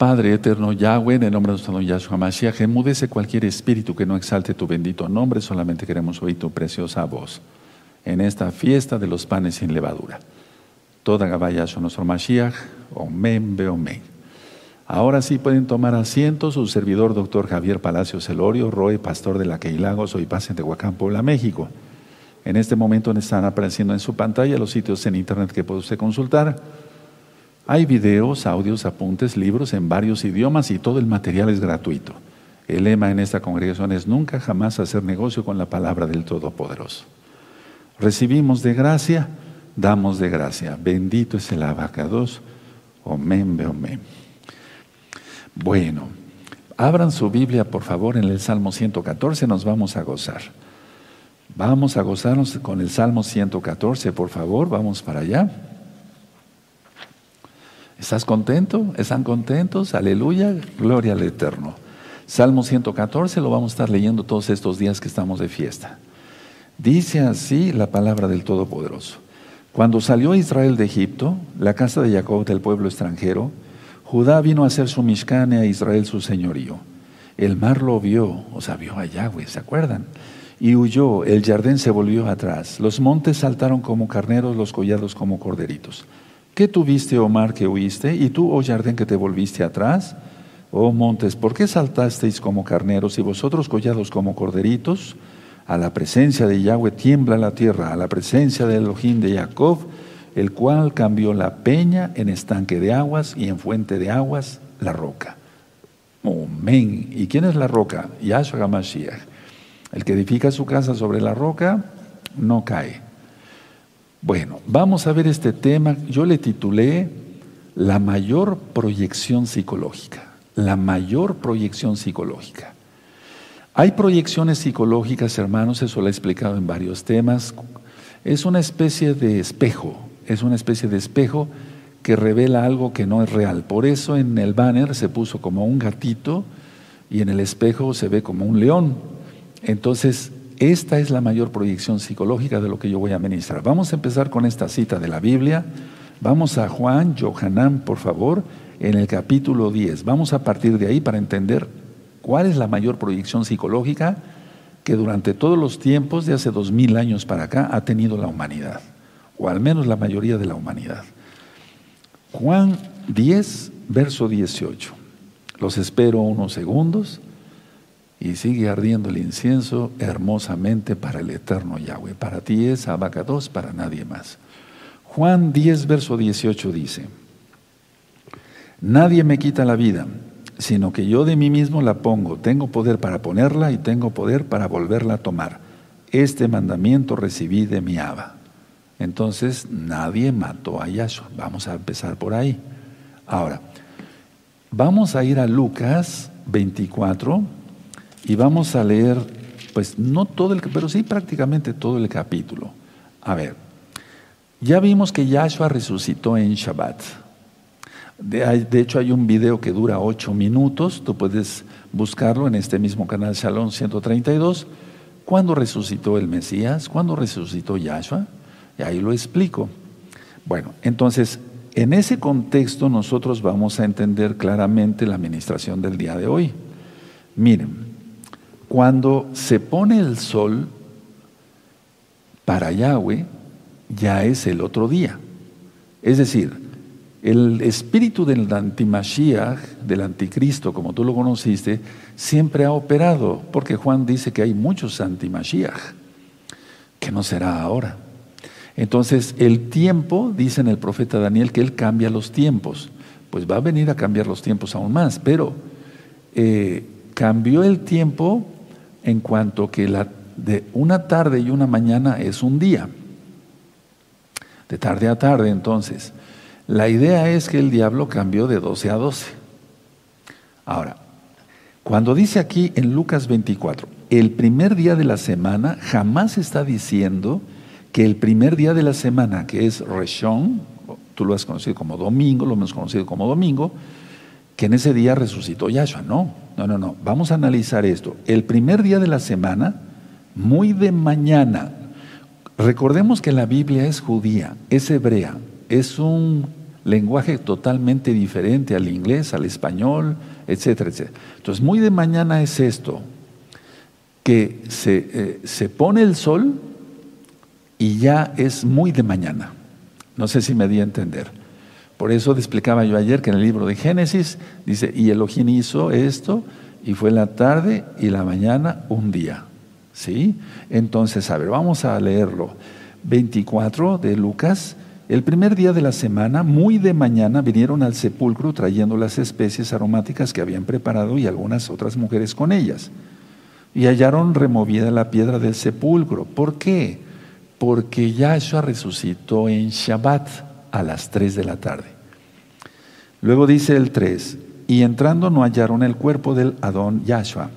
Padre eterno Yahweh, en el nombre de nuestro Señor Yahshua Mashiach, enmudece cualquier espíritu que no exalte tu bendito nombre, solamente queremos oír tu preciosa voz en esta fiesta de los panes sin levadura. Toda Gabaya nuestro Mashiach, Omen Beomen. Ahora sí pueden tomar asiento su servidor, doctor Javier Palacios Celorio, Roy, pastor de la Queilagos, soy paz en Tehuacán, Puebla, México. En este momento están apareciendo en su pantalla los sitios en internet que puede usted consultar. Hay videos, audios, apuntes, libros en varios idiomas y todo el material es gratuito. El lema en esta congregación es nunca jamás hacer negocio con la palabra del Todopoderoso. Recibimos de gracia, damos de gracia. Bendito es el abacados. Omen, omen. Bueno, abran su Biblia por favor en el Salmo 114, nos vamos a gozar. Vamos a gozarnos con el Salmo 114, por favor, vamos para allá. ¿Estás contento? ¿Están contentos? Aleluya, gloria al Eterno. Salmo 114 lo vamos a estar leyendo todos estos días que estamos de fiesta. Dice así la palabra del Todopoderoso. Cuando salió Israel de Egipto, la casa de Jacob del pueblo extranjero, Judá vino a ser su Mishkan a Israel su señorío. El mar lo vio, o sea, vio a Yahweh, ¿se acuerdan? y huyó, el jardín se volvió atrás, los montes saltaron como carneros, los collados como corderitos. ¿Qué tuviste, oh mar, que huiste? ¿Y tú, oh jardín, que te volviste atrás? Oh montes, ¿por qué saltasteis como carneros y vosotros collados como corderitos? A la presencia de Yahweh tiembla la tierra, a la presencia del Elohim de Jacob, el cual cambió la peña en estanque de aguas y en fuente de aguas la roca. Amén. ¿Y quién es la roca? Yahshua HaMashiach. El que edifica su casa sobre la roca no cae. Bueno, vamos a ver este tema. Yo le titulé La mayor proyección psicológica. La mayor proyección psicológica. Hay proyecciones psicológicas, hermanos, eso lo he explicado en varios temas. Es una especie de espejo, es una especie de espejo que revela algo que no es real. Por eso en el banner se puso como un gatito y en el espejo se ve como un león. Entonces, esta es la mayor proyección psicológica de lo que yo voy a ministrar. Vamos a empezar con esta cita de la Biblia. Vamos a Juan, Johanán, por favor, en el capítulo 10. Vamos a partir de ahí para entender cuál es la mayor proyección psicológica que durante todos los tiempos, de hace dos mil años para acá, ha tenido la humanidad, o al menos la mayoría de la humanidad. Juan 10, verso 18. Los espero unos segundos y sigue ardiendo el incienso hermosamente para el eterno Yahweh. Para ti es abacados, para nadie más. Juan 10, verso 18 dice, Nadie me quita la vida, sino que yo de mí mismo la pongo. Tengo poder para ponerla y tengo poder para volverla a tomar. Este mandamiento recibí de mi Abba. Entonces, nadie mató a Yahshua. Vamos a empezar por ahí. Ahora, vamos a ir a Lucas 24, y vamos a leer, pues no todo el, pero sí prácticamente todo el capítulo. A ver, ya vimos que Yahshua resucitó en Shabbat. De, hecho, hay un video que dura ocho minutos, tú puedes buscarlo en este mismo canal Shalom 132. ¿Cuándo resucitó el Mesías? ¿Cuándo resucitó Yahshua? Y ahí lo explico. Bueno, entonces, en ese contexto nosotros vamos a entender claramente la administración del día de hoy. Miren, cuando se pone el sol para Yahweh, ya es el otro día. Es decir, el espíritu del antimashiach, del anticristo, como tú lo conociste, siempre ha operado, porque Juan dice que hay muchos antimashiach, que no será ahora. Entonces, el tiempo, dice en el profeta Daniel, que él cambia los tiempos. Pues va a venir a cambiar los tiempos aún más, pero eh, cambió el tiempo en cuanto que la, de una tarde y una mañana es un día. De tarde a tarde, entonces. La idea es que el diablo cambió de 12 a 12. Ahora, cuando dice aquí en Lucas 24, el primer día de la semana, jamás está diciendo que el primer día de la semana, que es Reshon, tú lo has conocido como domingo, lo hemos conocido como domingo, que en ese día resucitó Yahshua. No, no, no, no. Vamos a analizar esto. El primer día de la semana, muy de mañana, recordemos que la Biblia es judía, es hebrea, es un lenguaje totalmente diferente al inglés, al español, etcétera, etcétera. Entonces, muy de mañana es esto, que se, eh, se pone el sol y ya es muy de mañana. No sé si me di a entender. Por eso explicaba yo ayer que en el libro de Génesis dice, y Elohim hizo esto, y fue la tarde y la mañana un día. ¿Sí? Entonces, a ver, vamos a leerlo. 24 de Lucas, el primer día de la semana, muy de mañana, vinieron al sepulcro trayendo las especies aromáticas que habían preparado y algunas otras mujeres con ellas. Y hallaron removida la piedra del sepulcro. ¿Por qué? Porque Yahshua resucitó en Shabbat a las 3 de la tarde. Luego dice el 3, y entrando no hallaron el cuerpo del Adón Yahshua.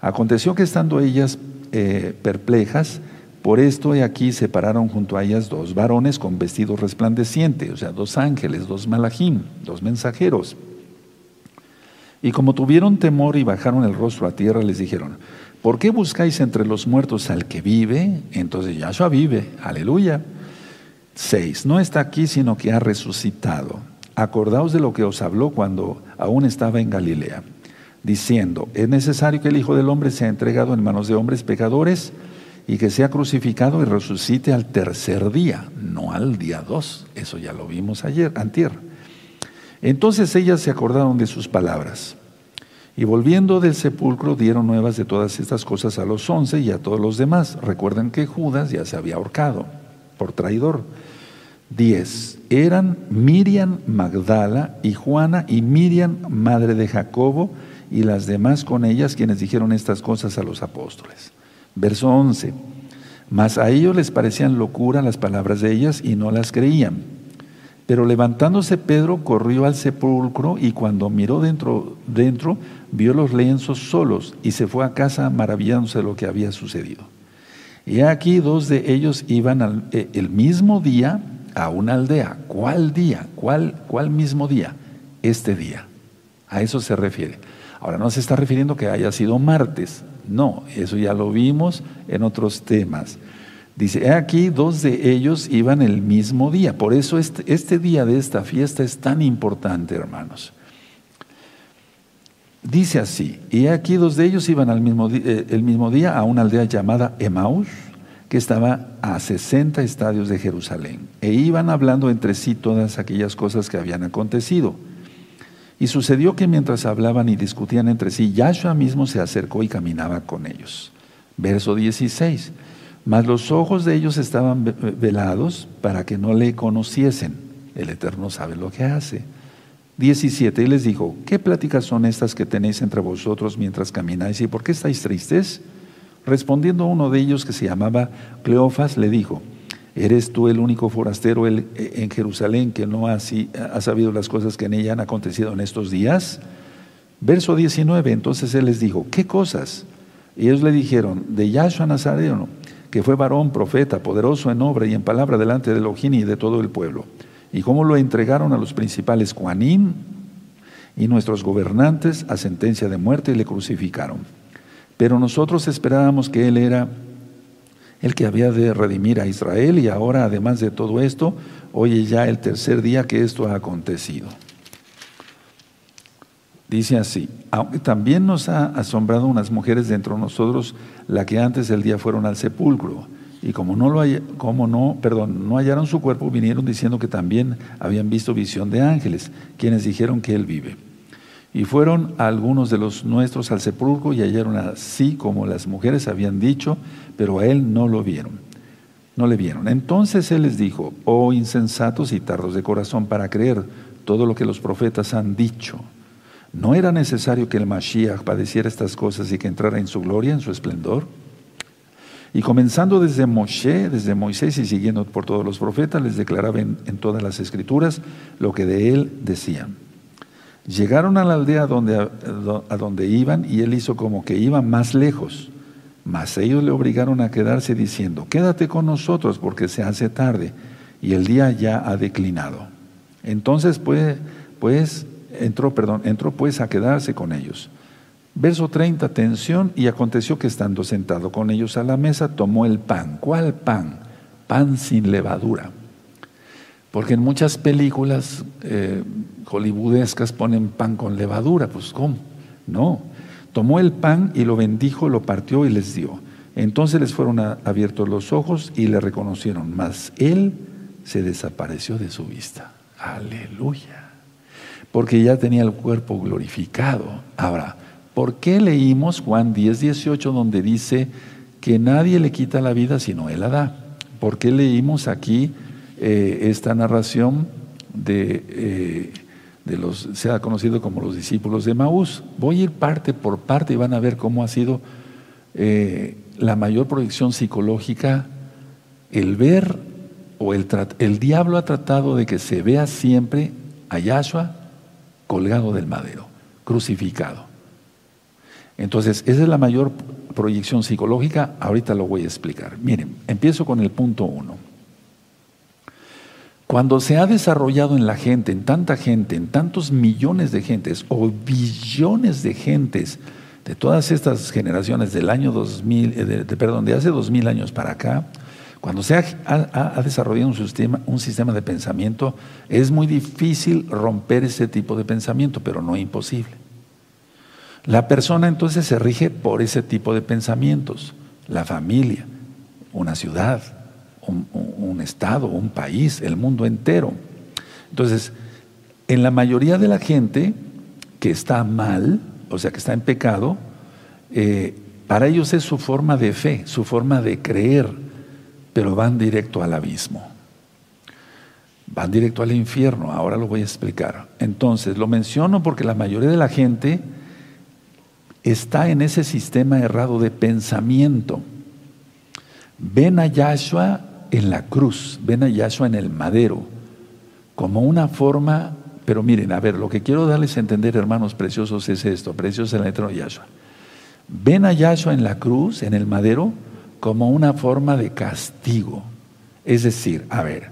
Aconteció que estando ellas eh, perplejas, por esto, he aquí, se pararon junto a ellas dos varones con vestidos resplandecientes, o sea, dos ángeles, dos malajim, dos mensajeros. Y como tuvieron temor y bajaron el rostro a tierra, les dijeron, ¿por qué buscáis entre los muertos al que vive? Entonces Yahshua vive, aleluya. Seis, no está aquí, sino que ha resucitado. Acordaos de lo que os habló cuando aún estaba en Galilea, diciendo, es necesario que el Hijo del Hombre sea entregado en manos de hombres pecadores, y que sea crucificado y resucite al tercer día, no al día dos. Eso ya lo vimos ayer, antier. Entonces ellas se acordaron de sus palabras. Y volviendo del sepulcro dieron nuevas de todas estas cosas a los once y a todos los demás. Recuerden que Judas ya se había ahorcado por traidor. Diez. Eran Miriam Magdala y Juana y Miriam, madre de Jacobo, y las demás con ellas quienes dijeron estas cosas a los apóstoles. Verso 11. Mas a ellos les parecían locura las palabras de ellas y no las creían. Pero levantándose Pedro corrió al sepulcro y cuando miró dentro, dentro vio los lienzos solos y se fue a casa maravillándose de lo que había sucedido. Y aquí dos de ellos iban eh, el mismo día a una aldea. ¿Cuál día? ¿Cuál, ¿Cuál mismo día? Este día. A eso se refiere. Ahora no se está refiriendo que haya sido martes, no, eso ya lo vimos en otros temas. Dice, aquí dos de ellos iban el mismo día. Por eso este, este día de esta fiesta es tan importante, hermanos. Dice así, y aquí dos de ellos iban al mismo, eh, el mismo día a una aldea llamada Emaús, que estaba a 60 estadios de Jerusalén, e iban hablando entre sí todas aquellas cosas que habían acontecido. Y sucedió que mientras hablaban y discutían entre sí, Yahshua mismo se acercó y caminaba con ellos. Verso 16. Mas los ojos de ellos estaban velados para que no le conociesen. El Eterno sabe lo que hace. 17. Y les dijo, ¿qué pláticas son estas que tenéis entre vosotros mientras camináis y por qué estáis tristes? Respondiendo uno de ellos que se llamaba Cleofas, le dijo, ¿Eres tú el único forastero en Jerusalén que no ha, sabido las cosas que en ella han acontecido en estos días? Verso 19, entonces él les dijo, ¿qué cosas? Y ellos le dijeron, de Yahshua Nazareno, que fue varón, profeta, poderoso en obra y en palabra delante de Elohim y de todo el pueblo. Y cómo lo entregaron a los principales Juanín y nuestros gobernantes a sentencia de muerte y le crucificaron. Pero nosotros esperábamos que él era el que había de redimir a Israel y ahora además de todo esto, hoy es ya el tercer día que esto ha acontecido. Dice así, también nos ha asombrado unas mujeres dentro de nosotros, la que antes del día fueron al sepulcro, y como no, lo como no, perdón, no hallaron su cuerpo, vinieron diciendo que también habían visto visión de ángeles, quienes dijeron que él vive. Y fueron algunos de los nuestros al sepulcro y hallaron así como las mujeres habían dicho, pero a él no lo vieron. No le vieron. Entonces él les dijo, oh insensatos y tardos de corazón para creer todo lo que los profetas han dicho. ¿No era necesario que el Mashiach padeciera estas cosas y que entrara en su gloria, en su esplendor? Y comenzando desde Moshe, desde Moisés y siguiendo por todos los profetas, les declaraba en, en todas las escrituras lo que de él decían. Llegaron a la aldea donde, a donde iban y él hizo como que iban más lejos. Mas ellos le obligaron a quedarse diciendo, quédate con nosotros porque se hace tarde y el día ya ha declinado. Entonces pues, pues entró, perdón, entró pues a quedarse con ellos. Verso 30, atención, y aconteció que estando sentado con ellos a la mesa, tomó el pan. ¿Cuál pan? Pan sin levadura Porque en muchas películas eh, hollywoodescas ponen pan con levadura, pues ¿cómo? No. Tomó el pan y lo bendijo, lo partió y les dio. Entonces les fueron abiertos los ojos y le reconocieron, mas él se desapareció de su vista. Aleluya. Porque ya tenía el cuerpo glorificado. Ahora, ¿por qué leímos Juan 10, 18 donde dice que nadie le quita la vida sino él la da? ¿Por qué leímos aquí eh, esta narración de, eh, los, se ha conocido como los discípulos de Maús? Voy a ir parte por parte y van a ver cómo ha sido eh, la mayor proyección psicológica el ver o el, el diablo ha tratado de que se vea siempre a Yahshua colgado del madero, crucificado. Entonces, esa es la mayor proyección psicológica, ahorita lo voy a explicar. Miren, empiezo con el punto uno. Cuando se ha desarrollado en la gente, en tanta gente, en tantos millones de gentes o billones de gentes, de todas estas generaciones del año 2000, eh, de, perdón, de hace 2000 años para acá, cuando se ha, desarrollado un sistema, un sistema de pensamiento, es muy difícil romper ese tipo de pensamiento, pero no imposible. La persona entonces se rige por ese tipo de pensamientos, la familia, una ciudad, un, estado, un país, el mundo entero. Entonces, en la mayoría de la gente que está mal, o sea, que está en pecado, eh, para ellos es su forma de fe, su forma de creer, pero van directo al abismo. Van directo al infierno, ahora lo voy a explicar. Entonces, lo menciono porque la mayoría de la gente está en ese sistema errado de pensamiento. Ven a Yahshua en la cruz, ven a Yahshua en el madero, como una forma pero miren, a ver, lo que quiero darles a entender, hermanos preciosos, es esto, preciosos en la letra de Yahshua. Ven a Yahshua en la cruz, en el madero, como una forma de castigo. Es decir, a ver,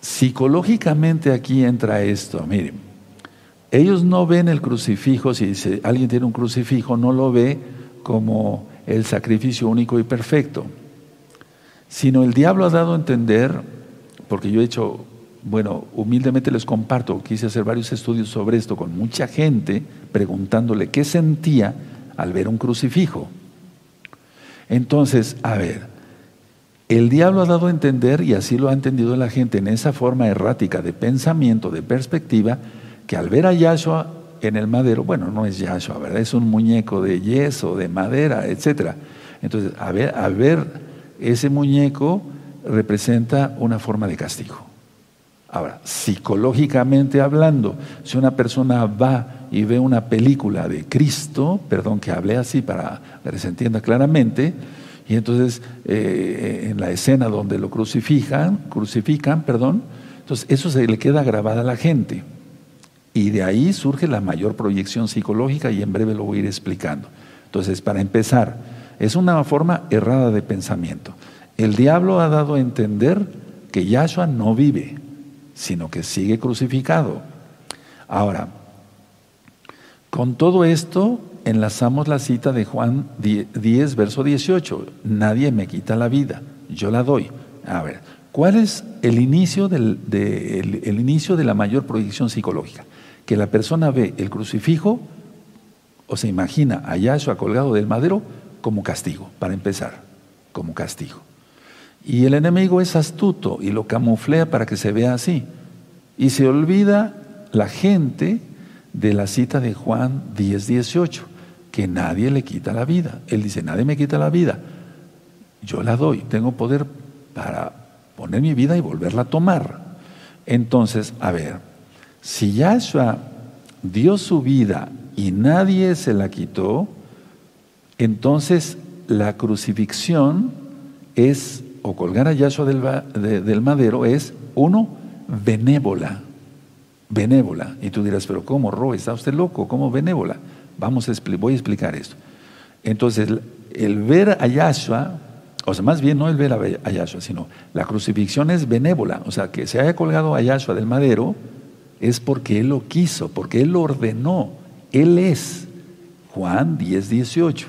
psicológicamente aquí entra esto, miren, ellos no ven el crucifijo, si alguien tiene un crucifijo, no lo ve como el sacrificio único y perfecto, sino el diablo ha dado a entender, porque yo he hecho bueno, humildemente les comparto, quise hacer varios estudios sobre esto con mucha gente, preguntándole qué sentía al ver un crucifijo. Entonces, a ver, el diablo ha dado a entender, y así lo ha entendido la gente en esa forma errática de pensamiento, de perspectiva, que al ver a Yahshua en el madero, bueno, no es Yahshua, ¿verdad? Es un muñeco de yeso, de madera, etc. Entonces, a ver, al ver ese muñeco representa una forma de castigo. Ahora, psicológicamente hablando, si una persona va y ve una película de Cristo, perdón que hable así para que se entienda claramente, y entonces eh, en la escena donde lo crucifican, crucifican, perdón, entonces eso se le queda grabada a la gente. Y de ahí surge la mayor proyección psicológica y en breve lo voy a ir explicando. Entonces, para empezar, es una forma errada de pensamiento. El diablo ha dado a entender que Yahshua no vive, sino que sigue crucificado. Ahora, con todo esto enlazamos la cita de Juan 10, verso 18. Nadie me quita la vida, yo la doy. A ver, ¿cuál es el inicio, del, de, el, inicio de la mayor proyección psicológica? Que la persona ve el crucifijo o se imagina a Yahshua colgado del madero como castigo, para empezar, como castigo. Y el enemigo es astuto y lo camuflea para que se vea así. Y se olvida la gente de la cita de Juan 10, 18, que nadie le quita la vida. Él dice, nadie me quita la vida. Yo la doy, tengo poder para poner mi vida y volverla a tomar. Entonces, a ver, si Yahshua dio su vida y nadie se la quitó, entonces la crucifixión es o colgar a Yahshua del, madero es, uno, benévola. Benévola. Y tú dirás, pero ¿cómo, Ro? ¿Está usted loco? ¿Cómo benévola? Vamos a voy a explicar esto. Entonces, el, ver a Yahshua, o sea, más bien no el ver a Yahshua, sino la crucifixión es benévola. O sea, que se haya colgado a Yahshua del madero es porque Él lo quiso, porque Él lo ordenó. Él es. Juan 10, 18.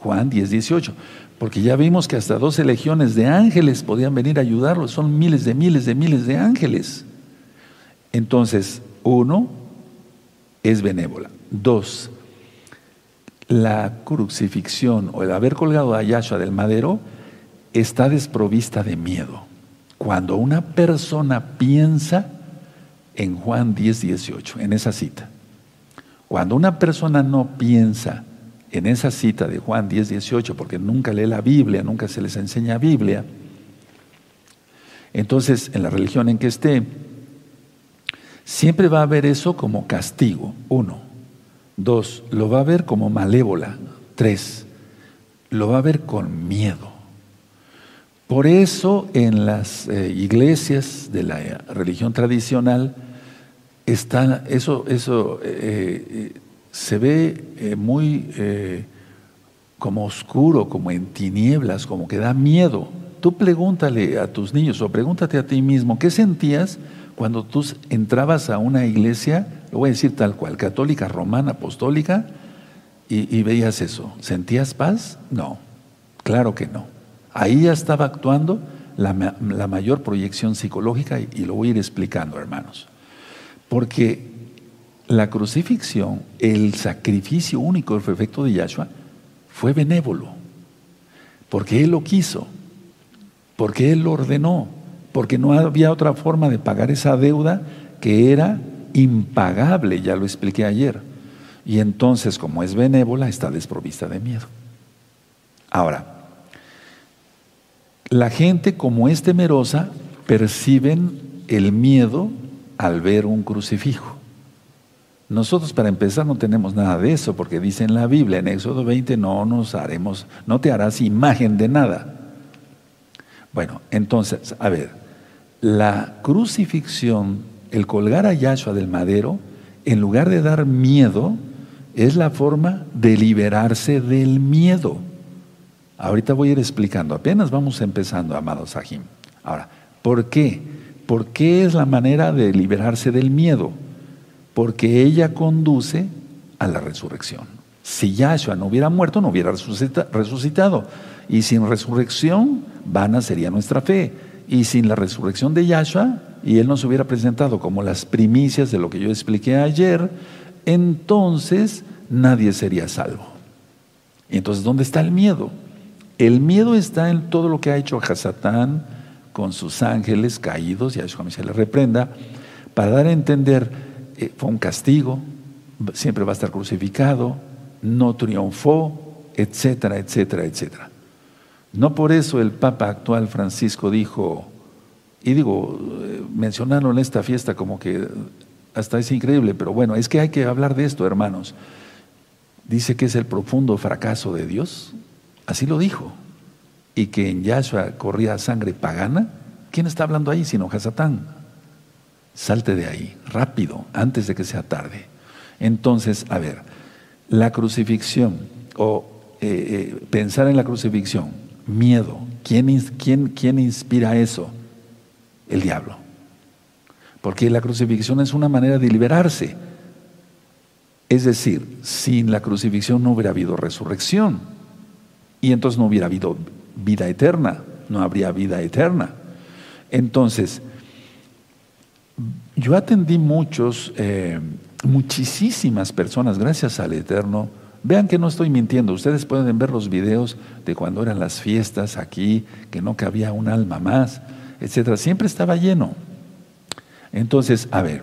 Juan 10, 18. Porque ya vimos que hasta 12 legiones de ángeles podían venir a ayudarlo. Son miles de miles de miles de ángeles. Entonces, uno, es benévola. Dos, la crucifixión o el haber colgado a Yahshua del madero está desprovista de miedo. Cuando una persona piensa en Juan 10, 18, en esa cita, cuando una persona no piensa en esa cita de Juan 10, 18, porque nunca lee la Biblia, nunca se les enseña Biblia, entonces en la religión en que esté, siempre va a ver eso como castigo, uno. Dos, lo va a ver como malévola. Tres, lo va a ver con miedo. Por eso en las eh, iglesias de la religión tradicional está eso, eso eh, eh, se ve muy como oscuro, como en tinieblas, como que da miedo. Tú pregúntale a tus niños o pregúntate a ti mismo, ¿qué sentías cuando tú entrabas a una iglesia lo voy a decir tal cual, católica, romana, apostólica, y, veías eso. ¿Sentías paz? No, claro que no. Ahí ya estaba actuando la, mayor proyección psicológica y, lo voy a ir explicando, hermanos. Porque la crucifixión, el sacrificio único y perfecto de Yahshua, fue benévolo. Porque Él lo quiso, porque Él lo ordenó, porque no había otra forma de pagar esa deuda que era impagable, ya lo expliqué ayer. Y entonces, como es benévola, está desprovista de miedo. Ahora, la gente como es temerosa, perciben el miedo al ver un crucifijo. Nosotros para empezar no tenemos nada de eso, porque dice en la Biblia, en Éxodo 20, no nos haremos, no te harás imagen de nada. Bueno, entonces, a ver, la crucifixión el colgar a Yahshua del madero, en lugar de dar miedo, es la forma de liberarse del miedo. Ahorita voy a ir explicando, apenas vamos empezando, amados Sahim. Ahora, ¿por qué? ¿Por qué es la manera de liberarse del miedo? Porque ella conduce a la resurrección. Si Yahshua no hubiera muerto, no hubiera resucitado. Y sin resurrección, vana sería nuestra fe. Y sin la resurrección de Yahshua, y Él nos hubiera presentado como las primicias de lo que yo expliqué ayer, entonces nadie sería salvo. Entonces, ¿dónde está el miedo? El miedo está en todo lo que ha hecho Hasatán con sus ángeles caídos, y a eso se le reprenda, para dar a entender, eh, fue un castigo, siempre va a estar crucificado, no triunfó, etcétera, etcétera, etcétera. No por eso el Papa actual Francisco dijo, y digo, mencionarlo en esta fiesta como que hasta es increíble, pero bueno, es que hay que hablar de esto, hermanos. Dice que es el profundo fracaso de Dios, así lo dijo, y que en Yahshua corría sangre pagana. ¿Quién está hablando ahí sino Hasatán? Salte de ahí, rápido, antes de que sea tarde. Entonces, a ver, la crucifixión o eh, eh, pensar en la crucifixión, miedo, ¿quién, quién, quién inspira eso? el diablo. Porque la crucifixión es una manera de liberarse. Es decir, sin la crucifixión no hubiera habido resurrección. Y entonces no hubiera habido vida eterna. No habría vida eterna. Entonces, yo atendí muchos, eh, muchísimas personas, gracias al Eterno. Vean que no estoy mintiendo. Ustedes pueden ver los videos de cuando eran las fiestas aquí, que no cabía un alma más etcétera. Siempre estaba lleno. Entonces, a ver,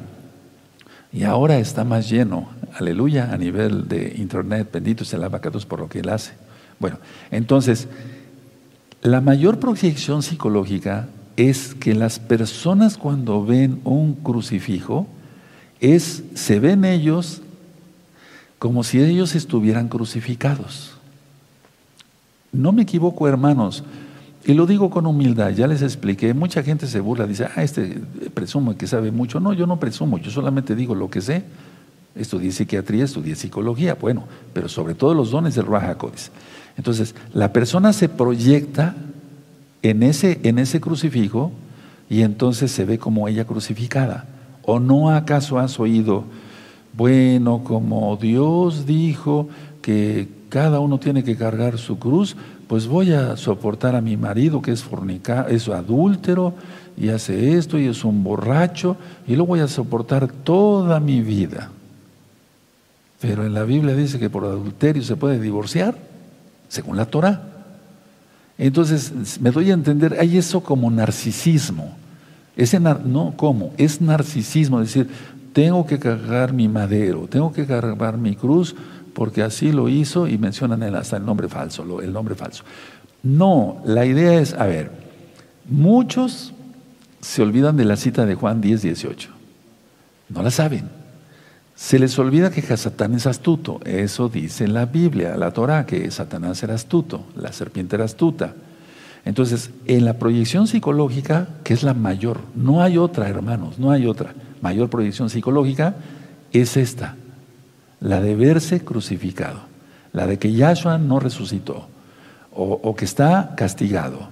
y ahora está más lleno, aleluya, a nivel de internet, bendito sea el abacados por lo que él hace. Bueno, entonces, la mayor proyección psicológica es que las personas cuando ven un crucifijo, es, se ven ellos como si ellos estuvieran crucificados. No me equivoco, hermanos, y lo digo con humildad, ya les expliqué, mucha gente se burla, dice, ah, este presumo que sabe mucho. No, yo no presumo, yo solamente digo lo que sé. Estudié psiquiatría, estudié psicología, bueno, pero sobre todo los dones del Raja Entonces, la persona se proyecta en ese, en ese crucifijo y entonces se ve como ella crucificada. ¿O no acaso has oído, bueno, como Dios dijo que cada uno tiene que cargar su cruz, pues voy a soportar a mi marido que es fornica, es adúltero y hace esto y es un borracho y lo voy a soportar toda mi vida. Pero en la Biblia dice que por adulterio se puede divorciar, según la Torah. Entonces, me doy a entender, hay eso como narcisismo. Ese no, ¿cómo? Es narcisismo, decir, tengo que cargar mi madero, tengo que cargar mi cruz, porque así lo hizo y mencionan hasta el nombre falso, el nombre falso. No, la idea es, a ver, muchos se olvidan de la cita de Juan 10, 18. No la saben. Se les olvida que Satán es astuto. Eso dice la Biblia, la Torah, que Satanás era astuto, la serpiente era astuta. Entonces, en la proyección psicológica, que es la mayor, no hay otra, hermanos, no hay otra mayor proyección psicológica, es esta, la de verse crucificado, la de que Yahshua no resucitó, o, que está castigado,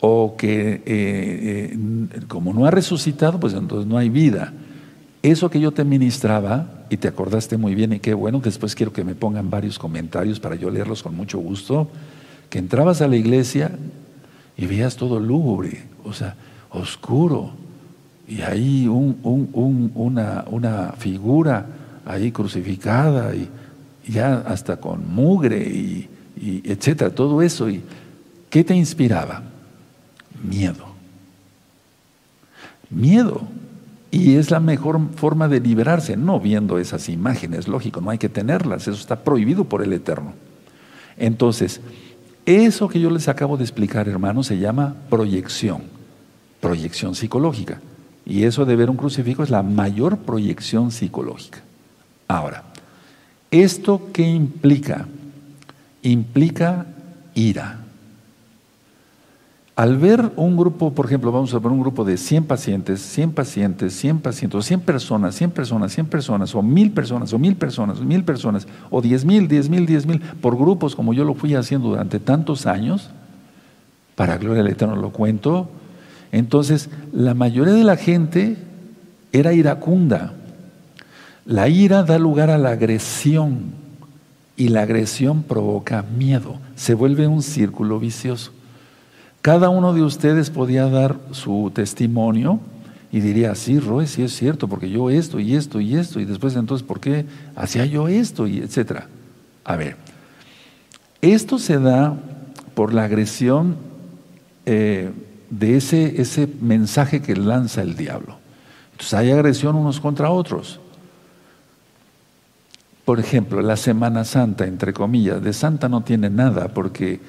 o que eh, eh, como no ha resucitado, pues entonces no hay vida. Eso que yo te ministraba, y te acordaste muy bien, y qué bueno, después quiero que me pongan varios comentarios para yo leerlos con mucho gusto, que entrabas a la iglesia y veías todo lúgubre, o sea, oscuro, y ahí una, una, figura ahí crucificada y ya hasta con mugre y, y etcétera, todo eso. Y, ¿Qué te inspiraba? Miedo. Miedo. Y es la mejor forma de liberarse, no viendo esas imágenes, lógico, no hay que tenerlas, eso está prohibido por el Eterno. Entonces, eso que yo les acabo de explicar, hermanos, se llama proyección, proyección psicológica. Y eso de ver un crucifijo es la mayor proyección psicológica. Ahora, ¿esto qué implica? Implica ira. Al ver un grupo, por ejemplo, vamos a ver un grupo de 100 pacientes, 100 pacientes, 100 pacientes, o 100 personas, 100 personas, 100 personas, o 1000 personas, o 1000 personas, o 1000 personas, o 10 mil, 10 mil, 10 mil, por grupos como yo lo fui haciendo durante tantos años, para gloria del Eterno lo cuento, entonces, la mayoría de la gente era iracunda. La ira da lugar a la agresión y la agresión provoca miedo. Se vuelve un círculo vicioso. Cada uno de ustedes podía dar su testimonio y diría, sí, Roy, sí es cierto, porque yo esto y esto y esto, y después entonces, ¿por qué hacía yo esto? y etcétera. A ver, esto se da por la agresión eh, de ese, ese mensaje que lanza el diablo. Entonces hay agresión unos contra otros. Por ejemplo, la Semana Santa, entre comillas, de Santa no tiene nada porque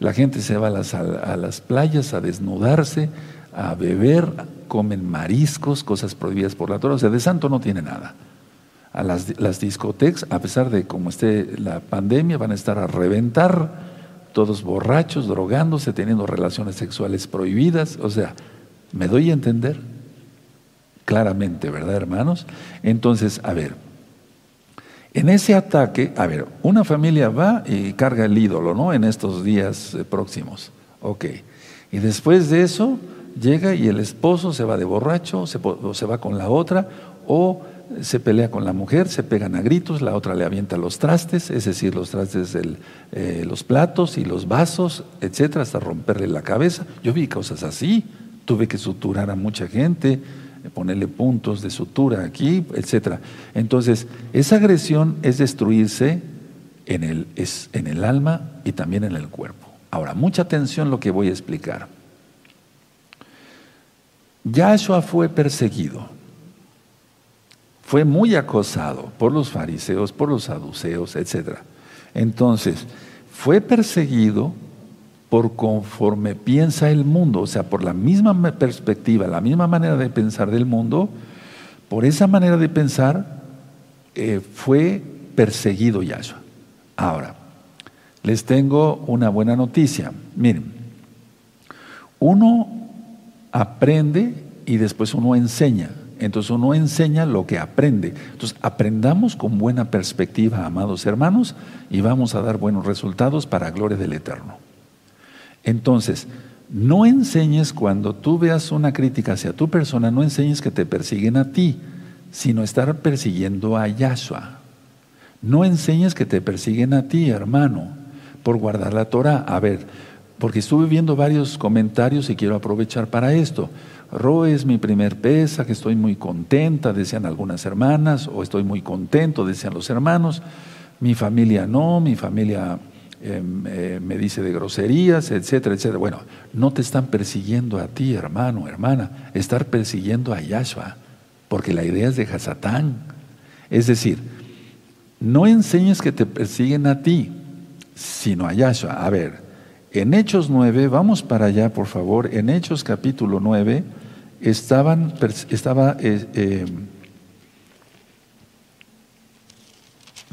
la gente se va a las, a las playas a desnudarse, a beber, comen mariscos, cosas prohibidas por la Torah. O sea, de santo no tiene nada. A las, las discotecas, a pesar de cómo esté la pandemia, van a estar a reventar todos borrachos, drogándose, teniendo relaciones sexuales prohibidas. O sea, ¿me doy a entender? Claramente, ¿verdad, hermanos? Entonces, a ver, en ese ataque, a ver, una familia va y carga el ídolo, ¿no? En estos días eh, próximos. Ok. Y después de eso, llega y el esposo se va de borracho, se, o se va con la otra, o se pelea con la mujer, se pegan a gritos, la otra le avienta los trastes, es decir, los trastes, eh, los platos y los vasos, etcétera, hasta romperle la cabeza. Yo vi cosas así, tuve que suturar a mucha gente, ponerle puntos de sutura aquí, etcétera. Entonces, esa agresión es destruirse en el, es en el alma y también en el cuerpo. Ahora, mucha atención lo que voy a explicar. Yahshua fue perseguido fue muy acosado por los fariseos, por los saduceos, etc. Entonces, fue perseguido por conforme piensa el mundo, o sea, por la misma perspectiva, la misma manera de pensar del mundo, por esa manera de pensar eh, fue perseguido Yahshua. Ahora, les tengo una buena noticia. Miren, uno aprende y después uno enseña. Entonces uno enseña lo que aprende. Entonces aprendamos con buena perspectiva, amados hermanos, y vamos a dar buenos resultados para gloria del Eterno. Entonces, no enseñes cuando tú veas una crítica hacia tu persona, no enseñes que te persiguen a ti, sino estar persiguiendo a Yahshua. No enseñes que te persiguen a ti, hermano, por guardar la Torah. A ver, porque estuve viendo varios comentarios y quiero aprovechar para esto. Ro es mi primer pesa, que estoy muy contenta, decían algunas hermanas, o estoy muy contento, decían los hermanos. Mi familia no, mi familia eh, me dice de groserías, etcétera, etcétera. Bueno, no te están persiguiendo a ti, hermano, hermana, estar persiguiendo a Yahshua, porque la idea es de Hasatán. Es decir, no enseñes que te persiguen a ti, sino a Yahshua. A ver, en Hechos 9, vamos para allá, por favor, en Hechos capítulo 9, estaban, estaba, eh, eh,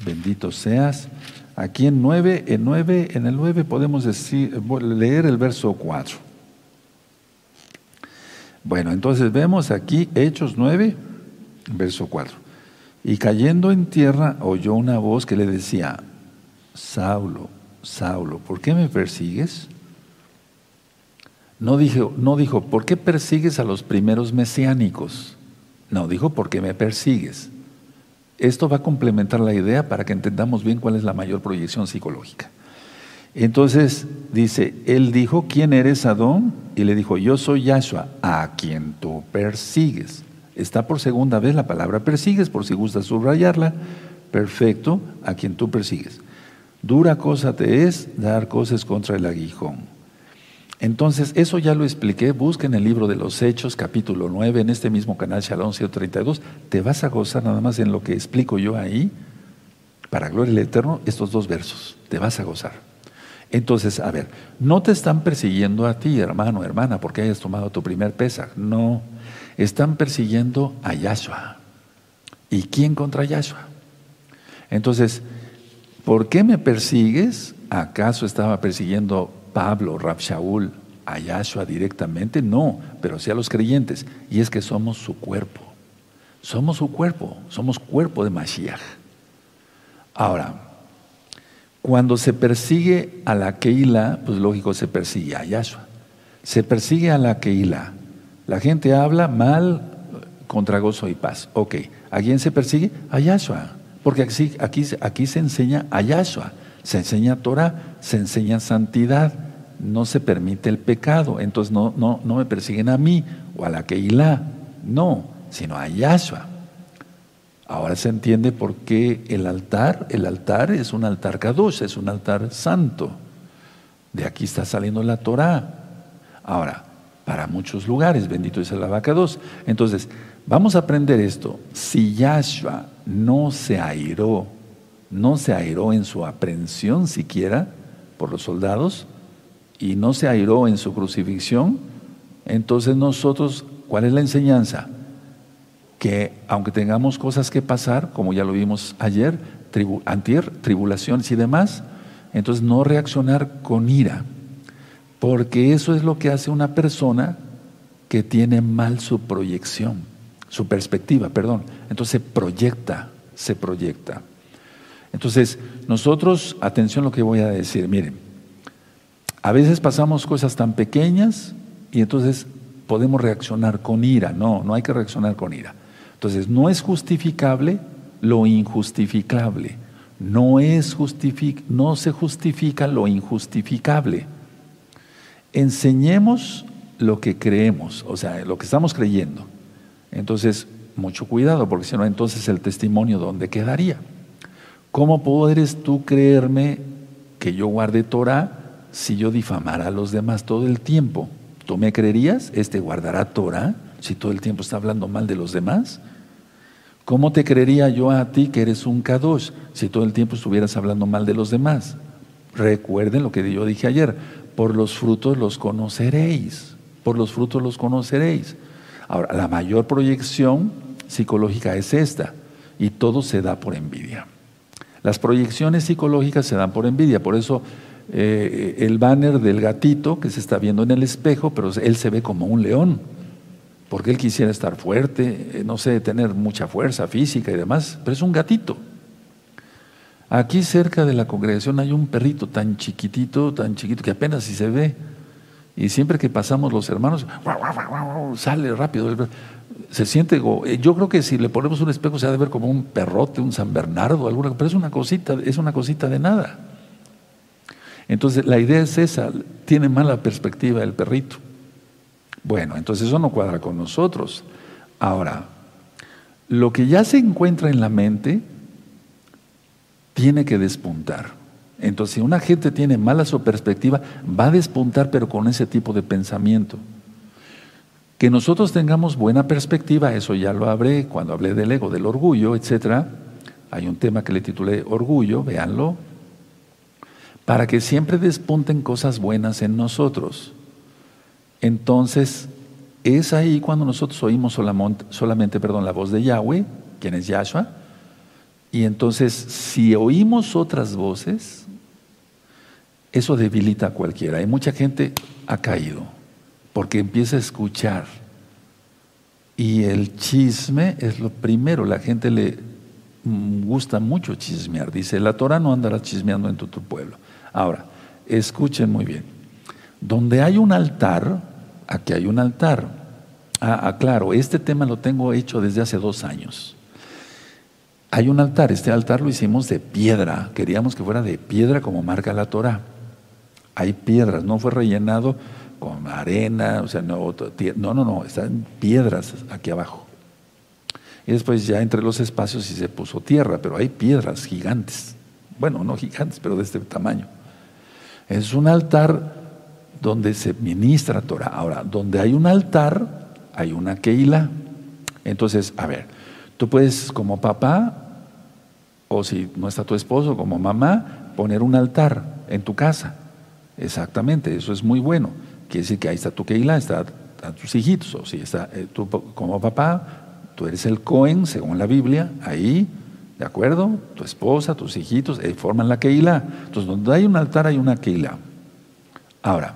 bendito seas, aquí en 9, en 9, en el 9 podemos decir, leer el verso 4. Bueno, entonces vemos aquí Hechos 9, verso 4. Y cayendo en tierra oyó una voz que le decía, Saulo, Saulo, ¿por qué me persigues? No dijo, no dijo, ¿por qué persigues a los primeros mesiánicos? No, dijo, ¿por qué me persigues? Esto va a complementar la idea para que entendamos bien cuál es la mayor proyección psicológica. Entonces dice, él dijo, ¿quién eres Adón? Y le dijo, yo soy Yahshua, a quien tú persigues. Está por segunda vez la palabra persigues, por si gustas subrayarla. Perfecto, a quien tú persigues. Dura cosa te es dar cosas contra el aguijón. Entonces, eso ya lo expliqué. Busca en el libro de los Hechos, capítulo 9, en este mismo canal Shalom 132. Te vas a gozar nada más en lo que explico yo ahí, para gloria del Eterno, estos dos versos. Te vas a gozar. Entonces, a ver, no te están persiguiendo a ti, hermano, hermana, porque hayas tomado tu primer pesa. No, están persiguiendo a Yahshua. ¿Y quién contra Yahshua? Entonces, ¿por qué me persigues? ¿Acaso estaba persiguiendo Pablo, Rab Shaul, a Yahshua directamente, no, pero sí a los creyentes. Y es que somos su cuerpo. Somos su cuerpo, somos cuerpo de Mashiach. Ahora, cuando se persigue a la Keila, pues lógico, se persigue a Yahshua. Se persigue a la Keila. La gente habla mal contra gozo y paz. Ok, ¿a quién se persigue? A Yahshua. Porque aquí, aquí, aquí se enseña a Yahshua. Se enseña Torah, se enseña santidad no se permite el pecado. Entonces no, no, no me persiguen a mí o a la Keilah, no, sino a Yahshua. Ahora se entiende por qué el altar, el altar es un altar kadosh, es un altar santo. De aquí está saliendo la Torah. Ahora, para muchos lugares, bendito es el abacados. Entonces, vamos a aprender esto. Si Yahshua no se airó, no se airó en su aprehensión siquiera por los soldados, y no se airó en su crucifixión, entonces nosotros, ¿cuál es la enseñanza? Que aunque tengamos cosas que pasar, como ya lo vimos ayer, antier, tribulaciones y demás, entonces no reaccionar con ira, porque eso es lo que hace una persona que tiene mal su proyección, su perspectiva, perdón. Entonces se proyecta, se proyecta. Entonces, nosotros, atención a lo que voy a decir, miren, a veces pasamos cosas tan pequeñas y entonces podemos reaccionar con ira. No, no hay que reaccionar con ira. Entonces, no es justificable lo injustificable. No, es no se justifica lo injustificable. Enseñemos lo que creemos, o sea, lo que estamos creyendo. Entonces, mucho cuidado, porque si no, entonces el testimonio, ¿dónde quedaría? ¿Cómo podrías tú creerme que yo guarde Torah si yo difamara a los demás todo el tiempo, ¿tú me creerías? ¿Este guardará Torah si todo el tiempo está hablando mal de los demás? ¿Cómo te creería yo a ti que eres un Kadosh si todo el tiempo estuvieras hablando mal de los demás? Recuerden lo que yo dije ayer, por los frutos los conoceréis, por los frutos los conoceréis. Ahora, la mayor proyección psicológica es esta, y todo se da por envidia. Las proyecciones psicológicas se dan por envidia, por eso eh, el banner del gatito que se está viendo en el espejo, pero él se ve como un león, porque él quisiera estar fuerte, eh, no sé, tener mucha fuerza física y demás, pero es un gatito. Aquí cerca de la congregación hay un perrito tan chiquitito, tan chiquito, que apenas si se ve. Y siempre que pasamos los hermanos, sale rápido. Se siente, eh, yo creo que si le ponemos un espejo se ha de ver como un perrote, un San Bernardo, alguna, pero es una cosita, es una cosita de nada. Entonces, la idea es esa, tiene mala perspectiva el perrito. Bueno, entonces eso no cuadra con nosotros. Ahora, lo que ya se encuentra en la mente tiene que despuntar. Entonces, si una gente tiene mala su perspectiva, va a despuntar, pero con ese tipo de pensamiento. Que nosotros tengamos buena perspectiva, eso ya lo hablé cuando hablé del ego, del orgullo, etc. Hay un tema que le titulé Orgullo, véanlo, para que siempre despunten cosas buenas en nosotros. Entonces, es ahí cuando nosotros oímos solamente, perdón, la voz de Yahweh, quien es Yahshua, y entonces si oímos otras voces, eso debilita a cualquiera. Y mucha gente ha caído porque empieza a escuchar. Y el chisme es lo primero, la gente le gusta mucho chismear. Dice, la Torah no andará chismeando en tu pueblo. Ahora, escuchen muy bien. Donde hay un altar, aquí hay un altar. Ah, ah, claro, este tema lo tengo hecho desde hace dos años. Hay un altar, este altar lo hicimos de piedra, queríamos que fuera de piedra como marca la Torah. Hay piedras, no fue rellenado con arena, o sea, no, no, no, no, están piedras aquí abajo. Y después ya entre los espacios sí se puso tierra, pero hay piedras gigantes. Bueno, no gigantes, pero de este tamaño. Es un altar donde se ministra Torah. Ahora, donde hay un altar, hay una keila. Entonces, a ver, tú puedes como papá, o si no está tu esposo, como mamá, poner un altar en tu casa. Exactamente, eso es muy bueno. Quiere decir que ahí está tu keila, están tus hijitos, o si está eh, tú como papá, tú eres el Cohen, según la Biblia, ahí, ¿de acuerdo? Tu esposa, tus hijitos, eh, forman la keila. Entonces, donde hay un altar hay una keila. Ahora,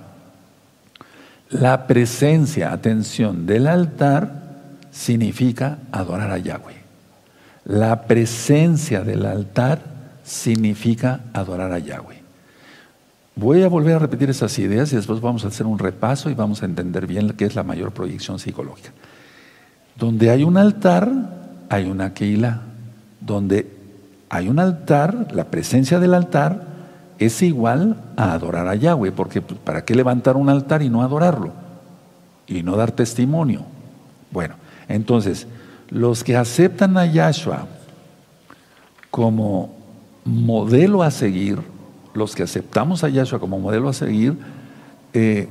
la presencia, atención, del altar significa adorar a Yahweh. La presencia del altar significa adorar a Yahweh. Voy a volver a repetir esas ideas y después vamos a hacer un repaso y vamos a entender bien qué es la mayor proyección psicológica. Donde hay un altar, hay una keila. Donde hay un altar, la presencia del altar es igual a adorar a Yahweh, porque pues, ¿para qué levantar un altar y no adorarlo? Y no dar testimonio. Bueno, entonces, los que aceptan a Yahshua como modelo a seguir, los que aceptamos a Yahshua como modelo a seguir, eh,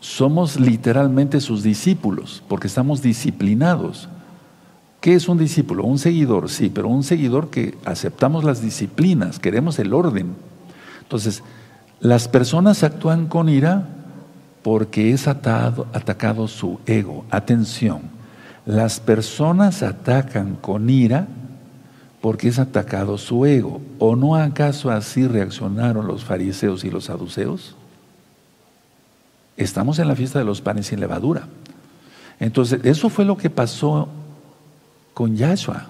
somos literalmente sus discípulos, porque estamos disciplinados. ¿Qué es un discípulo? Un seguidor, sí, pero un seguidor que aceptamos las disciplinas, queremos el orden. Entonces, las personas actúan con ira porque es atado, atacado su ego. Atención, las personas atacan con ira porque es atacado su ego. ¿O no acaso así reaccionaron los fariseos y los saduceos? Estamos en la fiesta de los panes sin levadura. Entonces, eso fue lo que pasó con Yahshua.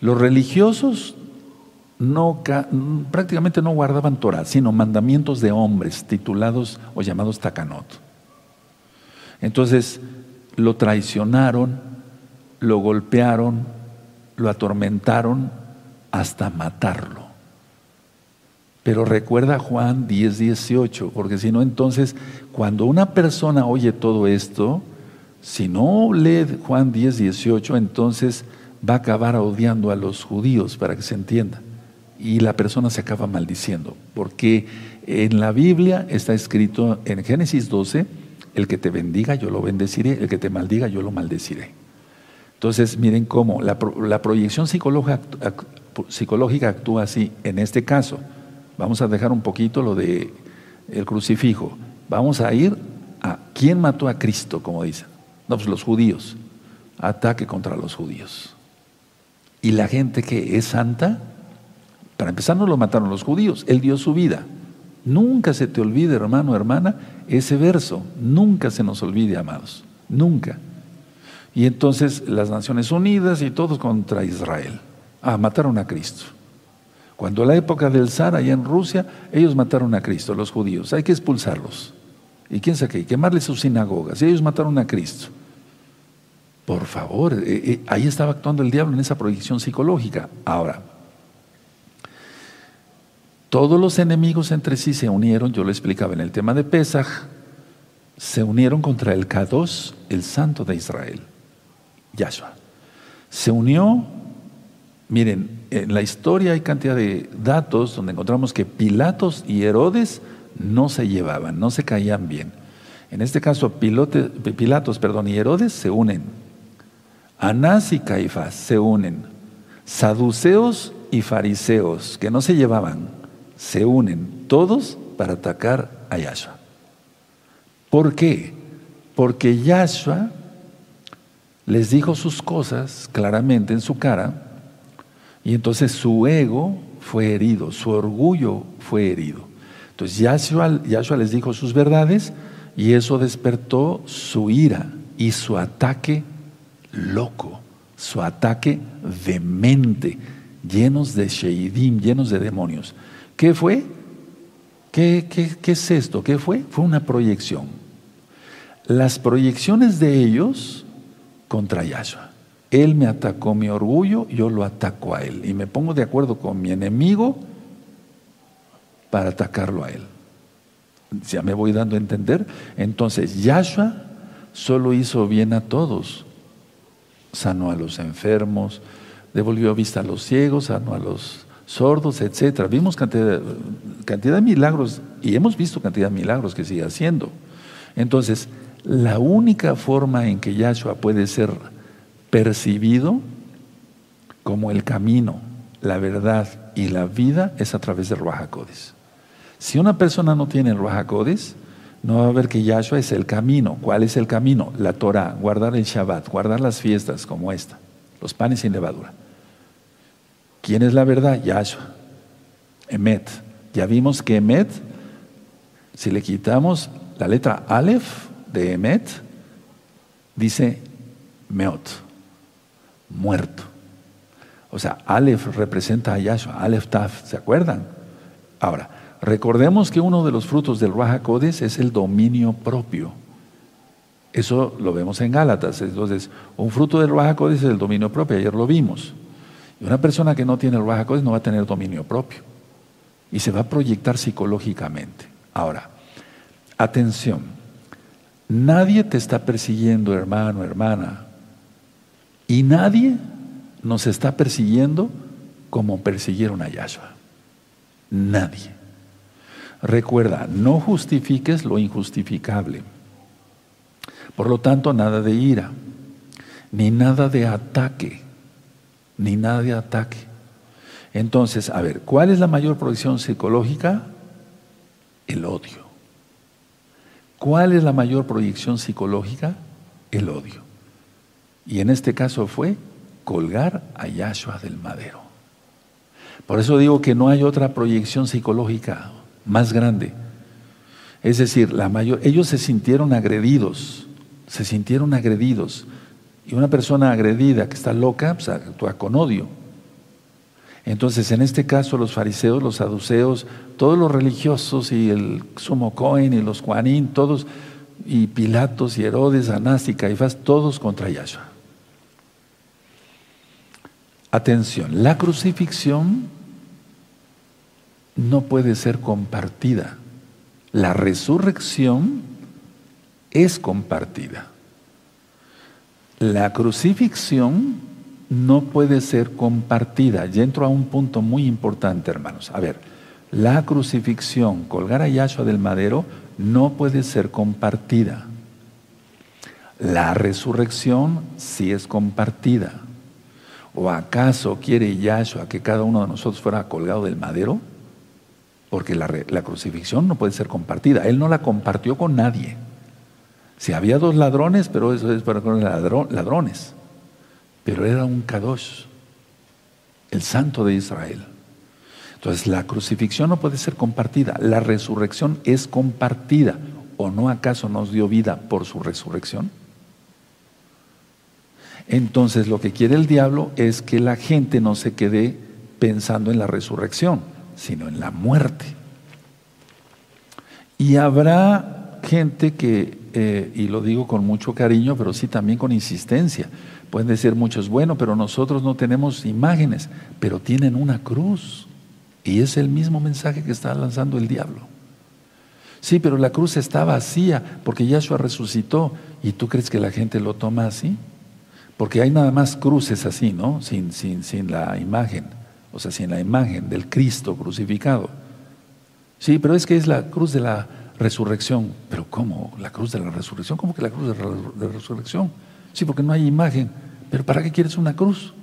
Los religiosos prácticamente no guardaban Torah, sino mandamientos de hombres titulados o llamados takanot. Entonces lo traicionaron, lo golpearon, lo atormentaron hasta matarlo. Pero recuerda Juan 10, 18, porque si no, entonces, cuando una persona oye todo esto, si no lee Juan 10, 18, entonces va a acabar odiando a los judíos, para que se entienda y la persona se acaba maldiciendo, porque en la Biblia está escrito en Génesis 12, el que te bendiga yo lo bendeciré, el que te maldiga yo lo maldeciré. Entonces, miren cómo la, proyección psicológica, actúa así en este caso. Vamos a dejar un poquito lo de crucifijo. Vamos a ir a quién mató a Cristo, como dicen. Pues los judíos. Ataque contra los judíos. Y la gente que es santa, para empezar, no lo mataron los judíos, Él dio su vida. Nunca se te olvide, hermano, hermana, ese verso. Nunca se nos olvide, amados. Nunca. Y entonces las Naciones Unidas y todos contra Israel. Ah, mataron a Cristo. Cuando la época del zar allá en Rusia, ellos mataron a Cristo, los judíos. Hay que expulsarlos. ¿Y quién sabe qué? Quemarles sus sinagogas. Y ellos mataron a Cristo. Por favor, eh, eh, ahí estaba actuando el diablo en esa proyección psicológica. Ahora, Todos los enemigos entre sí se unieron, yo lo explicaba en el tema de Pesaj, se unieron contra el Kadosh, el santo de Israel, Yahshua. Se unió, miren, en la historia hay cantidad de datos donde encontramos que Pilatos y Herodes no se llevaban, no se caían bien. En este caso, Pilatos perdón, y Herodes se unen. Anás y Caifás se unen. Saduceos y fariseos, que no se llevaban, se unen todos para atacar a Yahshua. ¿Por qué? Porque Yahshua les dijo sus cosas claramente en su cara y entonces su ego fue herido, su orgullo fue herido. Entonces Yahshua, les dijo sus verdades y eso despertó su ira y su ataque loco, su ataque demente, llenos de sheidim, llenos de demonios. ¿Qué fue? ¿Qué, qué es esto? ¿Qué fue? Fue una proyección. Las proyecciones de ellos contra Yahshua. Él me atacó mi orgullo, yo lo ataco a él. Y me pongo de acuerdo con mi enemigo para atacarlo a él ya me voy dando a entender. Entonces, Yahshua solo hizo bien a todos. Sanó a los enfermos, devolvió vista a los ciegos, sanó a los sordos, etc. Vimos cantidad, cantidad de milagros y hemos visto cantidad de milagros que sigue haciendo. Entonces, la única forma en que Yahshua puede ser percibido como el camino, la verdad y la vida es a través de Ruach si una persona no tiene Ruach no va a ver que Yahshua es el camino. ¿Cuál es el camino? La Torah, guardar el Shabbat, guardar las fiestas como esta, los panes sin levadura. ¿Quién es la verdad? Yahshua. Emet. Ya vimos que Emet, si le quitamos la letra Aleph de Emet, dice Meot, muerto. O sea, Aleph representa a Yahshua, Aleph Taf, ¿se acuerdan? Ahora, Recordemos que uno de los frutos del Raja es el dominio propio. Eso lo vemos en Gálatas. Entonces, un fruto del Raja es el dominio propio. Ayer lo vimos. Y una persona que no tiene el Raja no va a tener dominio propio. Y se va a proyectar psicológicamente. Ahora, atención. Nadie te está persiguiendo, hermano, hermana. Y nadie nos está persiguiendo como persiguieron a Yahshua. Nadie. Recuerda, no justifiques lo injustificable. Por lo tanto, nada de ira, ni nada de ataque, ni nada de ataque. Entonces, a ver, ¿cuál es la mayor proyección psicológica? El odio. ¿Cuál es la mayor proyección psicológica? El odio. Y en este caso fue colgar a Yahshua del madero. Por eso digo que no hay otra proyección psicológica más grande. Es decir, la mayor, ellos se sintieron agredidos, se sintieron agredidos. Y una persona agredida que está loca, pues, actúa con odio. Entonces, en este caso, los fariseos, los saduceos, todos los religiosos y el sumo Cohen y los Juanín, todos, y Pilatos y Herodes, Anás y Caifás, todos contra Yahshua. Atención, la crucifixión no puede ser compartida. La resurrección es compartida. La crucifixión no puede ser compartida. Y entro a un punto muy importante, hermanos. A ver, la crucifixión, colgar a Yahshua del madero, no puede ser compartida. La resurrección sí es compartida. ¿O acaso quiere Yahshua que cada uno de nosotros fuera colgado del madero? Porque la, crucifixión no puede ser compartida. Él no la compartió con nadie. Si había dos ladrones, pero eso es para con ladrones. Pero era un Kadosh, el santo de Israel. Entonces la crucifixión no puede ser compartida. La resurrección es compartida. ¿O no acaso nos dio vida por su resurrección? Entonces lo que quiere el diablo es que la gente no se quede pensando en la resurrección sino en la muerte. Y habrá gente que, eh, y lo digo con mucho cariño, pero sí también con insistencia, pueden decir muchos, bueno, pero nosotros no tenemos imágenes, pero tienen una cruz. Y es el mismo mensaje que está lanzando el diablo. Sí, pero la cruz está vacía porque Yahshua resucitó. ¿Y tú crees que la gente lo toma así? Porque hay nada más cruces así, ¿no? Sin, sin, sin la imagen. O sea, sin la imagen del Cristo crucificado. Sí, pero es que es la cruz de la resurrección. ¿Pero cómo? ¿La cruz de la resurrección? ¿Cómo que la cruz de la resurrección? Sí, porque no hay imagen. ¿Pero para qué quieres una cruz?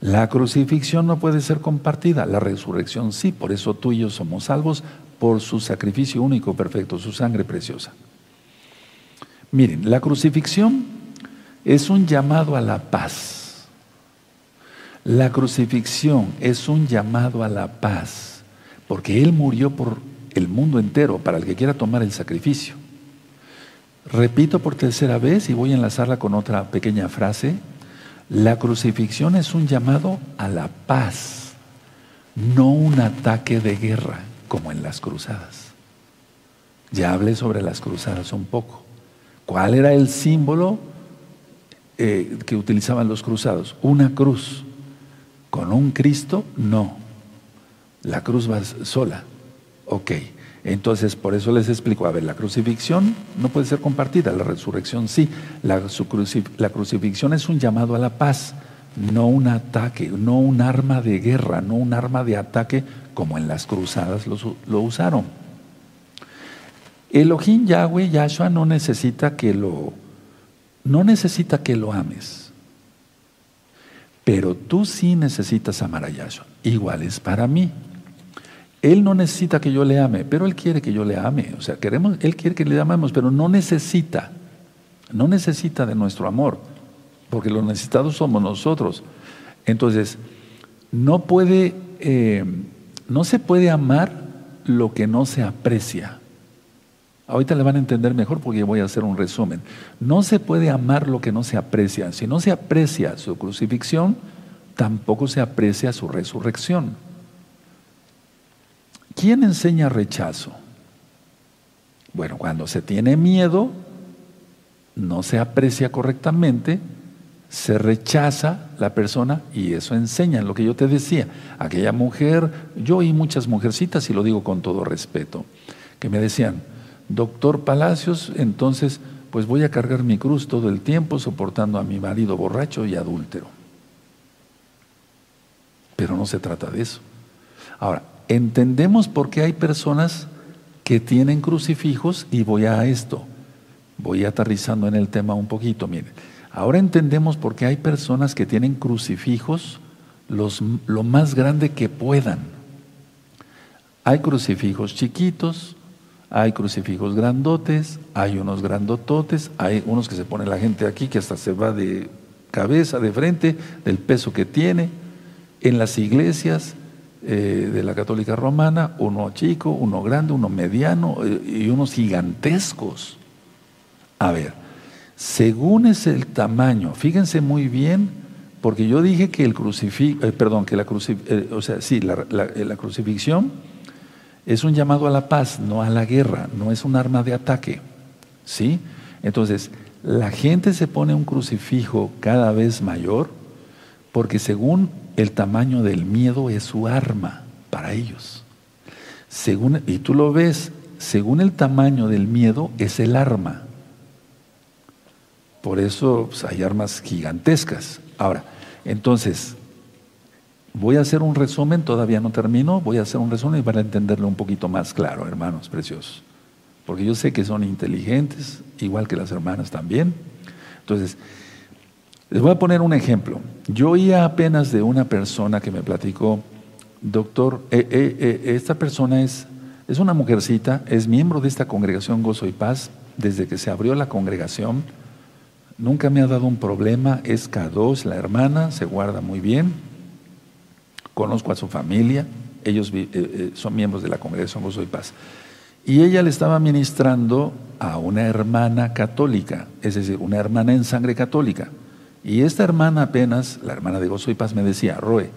La crucifixión no puede ser compartida, la resurrección sí, por eso tú y yo somos salvos por su sacrificio único, perfecto, su sangre preciosa. Miren, la crucifixión es un llamado a la paz. La crucifixión es un llamado a la paz, porque Él murió por el mundo entero, para el que quiera tomar el sacrificio. Repito por tercera vez y voy a enlazarla con otra pequeña frase. La crucifixión es un llamado a la paz, no un ataque de guerra como en las cruzadas. Ya hablé sobre las cruzadas un poco. ¿Cuál era el símbolo eh, que utilizaban los cruzados? Una cruz. ¿Con un Cristo? No. La cruz va sola. Ok. Entonces, por eso les explico, a ver, la crucifixión no puede ser compartida, la resurrección sí. La, crucifixión es un llamado a la paz, no un ataque, no un arma de guerra, no un arma de ataque como en las cruzadas lo, lo usaron. Elohim Yahweh, Yahshua no necesita que lo, no necesita que lo ames. Pero tú sí necesitas amar a Yahshua. Igual es para mí. Él no necesita que yo le ame, pero Él quiere que yo le ame. O sea, queremos, Él quiere que le amemos, pero no necesita, no necesita de nuestro amor, porque los necesitados somos nosotros. Entonces, no puede, eh, no se puede amar lo que no se aprecia. Ahorita le van a entender mejor porque voy a hacer un resumen. No se puede amar lo que no se aprecia. Si no se aprecia su crucifixión, tampoco se aprecia su resurrección. ¿Quién enseña rechazo? Bueno, cuando se tiene miedo, no se aprecia correctamente, se rechaza la persona y eso enseña lo que yo te decía. Aquella mujer, yo oí muchas mujercitas y lo digo con todo respeto, que me decían, doctor Palacios, entonces pues voy a cargar mi cruz todo el tiempo soportando a mi marido borracho y adúltero. Pero no se trata de eso. Ahora, entendemos por qué hay personas que tienen crucifijos y voy a esto, voy aterrizando en el tema un poquito, miren. Ahora entendemos por qué hay personas que tienen crucifijos los, lo más grande que puedan. Hay crucifijos chiquitos, hay crucifijos grandotes, hay unos grandototes, hay unos que se pone la gente aquí que hasta se va de cabeza, de frente, del peso que tiene. En las iglesias eh, de la católica romana, uno chico, uno grande, uno mediano eh, y unos gigantescos. A ver, según es el tamaño, fíjense muy bien, porque yo dije que el crucifijo, eh, perdón, que la, o sea, sí, la crucifixión es un llamado a la paz, no a la guerra, no es un arma de ataque. ¿Sí? Entonces, la gente se pone un crucifijo cada vez mayor porque según el tamaño del miedo es su arma para ellos. Según, y tú lo ves, según el tamaño del miedo es el arma. Por eso pues, hay armas gigantescas. Ahora, entonces, voy a hacer un resumen, todavía no termino, voy a hacer un resumen para entenderlo un poquito más claro, hermanos preciosos. Porque yo sé que son inteligentes, igual que las hermanas también. Entonces, les voy a poner un ejemplo. Yo oía apenas de una persona que me platicó, doctor, eh, eh, eh, esta persona es, es una mujercita, es miembro de esta congregación Gozo y Paz desde que se abrió la congregación. Nunca me ha dado un problema, es K2, la hermana, se guarda muy bien. Conozco a su familia, ellos son miembros de la congregación Gozo y Paz. Y ella le estaba ministrando a una hermana católica, es decir, una hermana en sangre católica. Y esta hermana apenas, la hermana de Gozo y Paz, me decía, Roe,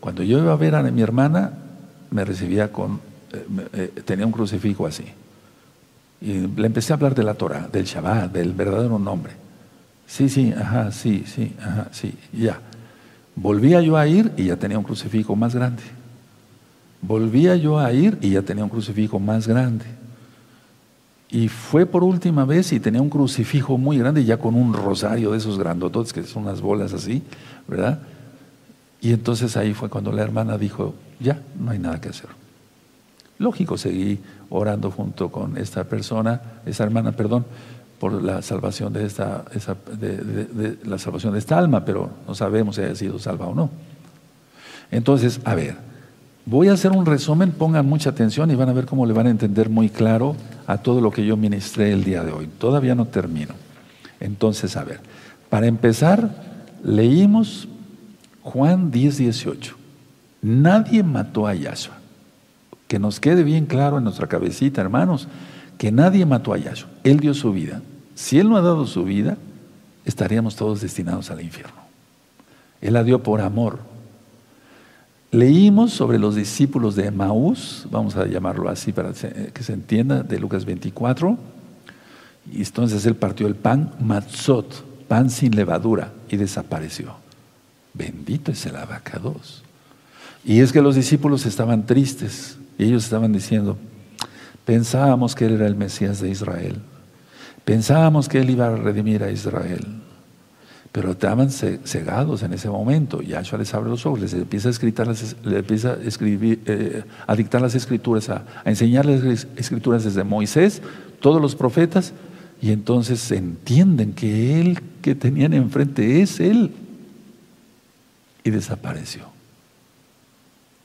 cuando yo iba a ver a mi hermana, me recibía con, eh, eh, tenía un crucifijo así. Y le empecé a hablar de la Torah, del Shabbat, del verdadero nombre. Sí, sí, ajá, sí, sí, ajá, sí, ya. Volvía yo a ir y ya tenía un crucifijo más grande. Volvía yo a ir y ya tenía un crucifijo más grande. Y fue por última vez y tenía un crucifijo muy grande, ya con un rosario de esos grandototes, que son unas bolas así, ¿verdad? Y entonces ahí fue cuando la hermana dijo, ya, no hay nada que hacer. Lógico, seguí orando junto con esta persona, esa hermana, perdón, por la salvación de esta, de, la salvación de esta alma, pero no sabemos si haya sido salva o no. Entonces, a ver, voy a hacer un resumen, pongan mucha atención y van a ver cómo le van a entender muy claro a todo lo que yo ministré el día de hoy. Todavía no termino. Entonces, a ver, para empezar, leímos Juan 10, 18. Nadie mató a Yahshua. Que nos quede bien claro en nuestra cabecita, hermanos, que nadie mató a Yahshua. Él dio su vida. Si Él no ha dado su vida, estaríamos todos destinados al infierno. Él la dio por amor. Leímos sobre los discípulos de Maús, vamos a llamarlo así para que se entienda, de Lucas 24. Y entonces él partió el pan, matzot, pan sin levadura, y desapareció. Bendito es el abacados. Y es que los discípulos estaban tristes y ellos estaban diciendo, pensábamos que él era el Mesías de Israel, pensábamos que él iba a redimir a Israel, pero estaban cegados en ese momento. Yahshua les abre los ojos, les empieza a, les a, escribir, eh, a dictar las escrituras, a, a enseñarles las escrituras desde Moisés, todos los profetas, y entonces entienden que él que tenían enfrente es él. Y desapareció.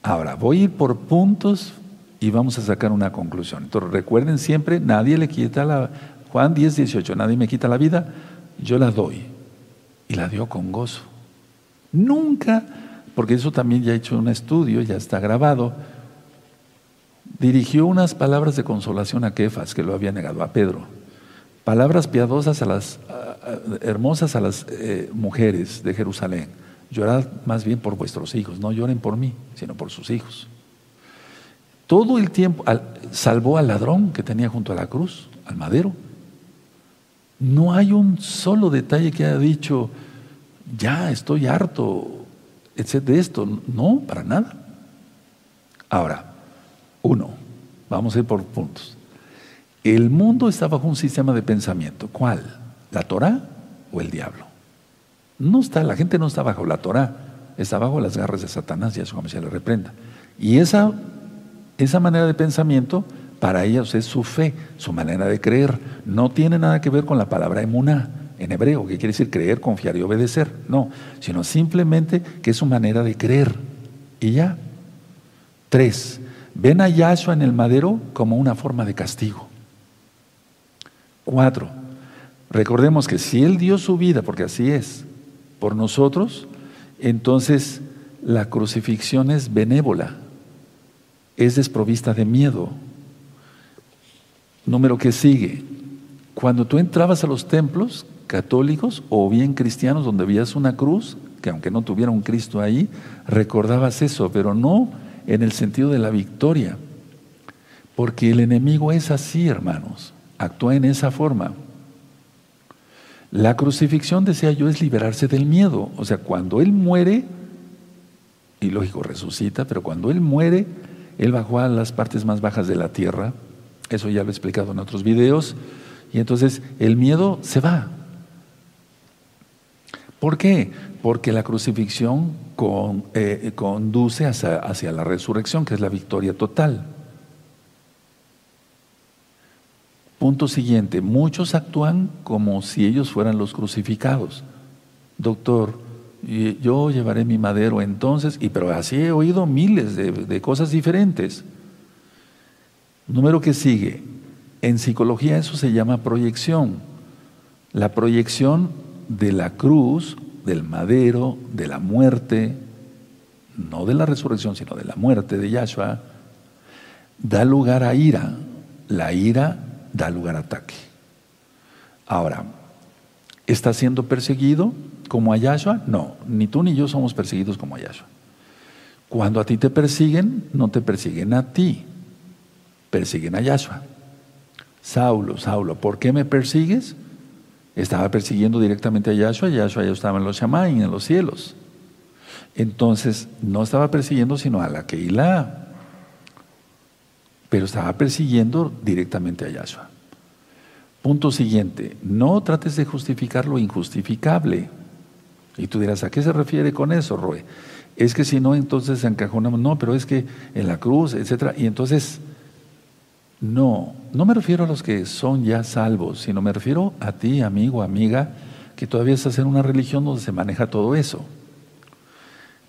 Ahora, voy a ir por puntos y vamos a sacar una conclusión. Entonces, recuerden siempre, nadie le quita la... Juan 10, 18, nadie me quita la vida, yo la doy y la dio con gozo. Nunca, porque eso también ya he hecho un estudio, ya está grabado, dirigió unas palabras de consolación a Kefas, que lo había negado, a Pedro. Palabras piadosas a las, hermosas a las eh, mujeres de Jerusalén. Llorad más bien por vuestros hijos, no lloren por mí, sino por sus hijos. Todo el tiempo salvó al ladrón que tenía junto a la cruz, al madero. No hay un solo detalle que haya dicho, ya estoy harto de esto. No, para nada. Ahora, uno, vamos a ir por puntos. El mundo está bajo un sistema de pensamiento. ¿Cuál? ¿La Torah o el diablo? No está, la gente no está bajo la Torah, está bajo las garras de Satanás y a su le reprenda. Y esa, esa manera de pensamiento para ellos es su fe, su manera de creer. No tiene nada que ver con la palabra emuná en hebreo, que quiere decir creer, confiar y obedecer. No, sino simplemente que es su manera de creer. Y ya. Tres, ven a Yahshua en el madero como una forma de castigo. Cuatro, recordemos que si Él dio su vida, porque así es, por nosotros, entonces la crucifixión es benévola, es desprovista de miedo, Número que sigue. Cuando tú entrabas a los templos católicos o bien cristianos donde veías una cruz, que aunque no tuviera un Cristo ahí, recordabas eso, pero no en el sentido de la victoria. Porque el enemigo es así, hermanos, actúa en esa forma. La crucifixión, decía yo, es liberarse del miedo. O sea, cuando Él muere, y lógico, resucita, pero cuando Él muere, Él bajó a las partes más bajas de la tierra, eso ya lo he explicado en otros videos. Y entonces el miedo se va. ¿Por qué? Porque la crucifixión eh, conduce hacia la resurrección, que es la victoria total. Punto siguiente, muchos actúan como si ellos fueran los crucificados. Doctor, yo llevaré mi madero entonces, y pero así he oído miles de cosas diferentes. Número que sigue. En psicología eso se llama proyección. La proyección de la cruz, del madero, de la muerte, no de la resurrección, sino de la muerte de Yahshua, da lugar a ira. La ira da lugar a ataque. Ahora, ¿está siendo perseguido como a Yahshua? No, ni tú ni yo somos perseguidos como a Yahshua. Cuando a ti te persiguen, no te persiguen a ti, persiguen a Yahshua. Saulo, Saulo, ¿por qué me persigues? Estaba persiguiendo directamente a Yahshua, Yahshua ya estaba en los Shamayim, en los cielos. Entonces, no estaba persiguiendo sino a la Keilah. pero estaba persiguiendo directamente a Yahshua. Punto siguiente, no trates de justificar lo injustificable. Y tú dirás, ¿a qué se refiere con eso, Roe? Es que si no, entonces se encajonamos. No, pero es que en la cruz, etcétera. Y entonces, no, no me refiero a los que son ya salvos, sino me refiero a ti, amigo, amiga, que todavía estás en una religión donde se maneja todo eso.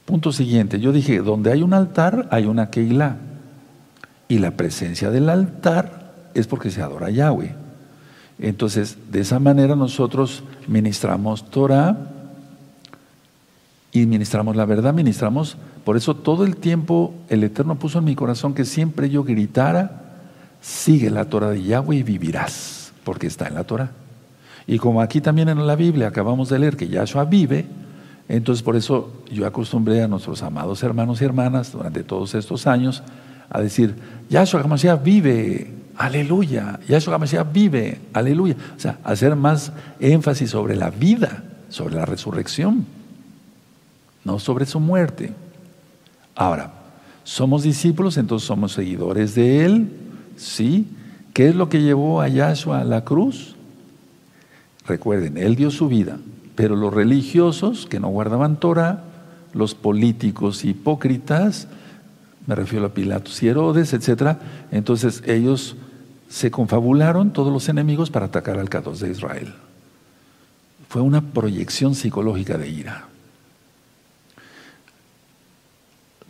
Punto siguiente, yo dije, donde hay un altar, hay una Keilah. Y la presencia del altar es porque se adora a Yahweh. Entonces, de esa manera nosotros ministramos Torah y ministramos la verdad, ministramos, por eso todo el tiempo el Eterno puso en mi corazón que siempre yo gritara, sigue la Torah de Yahweh y vivirás, porque está en la Torah. Y como aquí también en la Biblia acabamos de leer que Yahshua vive, entonces por eso yo acostumbré a nuestros amados hermanos y hermanas durante todos estos años a decir, Yahshua HaMashiach vive, aleluya, Yahshua HaMashiach vive, aleluya. O sea, hacer más énfasis sobre la vida, sobre la resurrección, no sobre su muerte. Ahora, somos discípulos, entonces somos seguidores de Él, ¿sí? ¿Qué es lo que llevó a Yahshua a la cruz? Recuerden, Él dio su vida, pero los religiosos que no guardaban Torah, los políticos hipócritas, me refiero a Pilatos y Herodes, etcétera, entonces ellos se confabularon todos los enemigos para atacar al Cados de Israel. Fue una proyección psicológica de ira.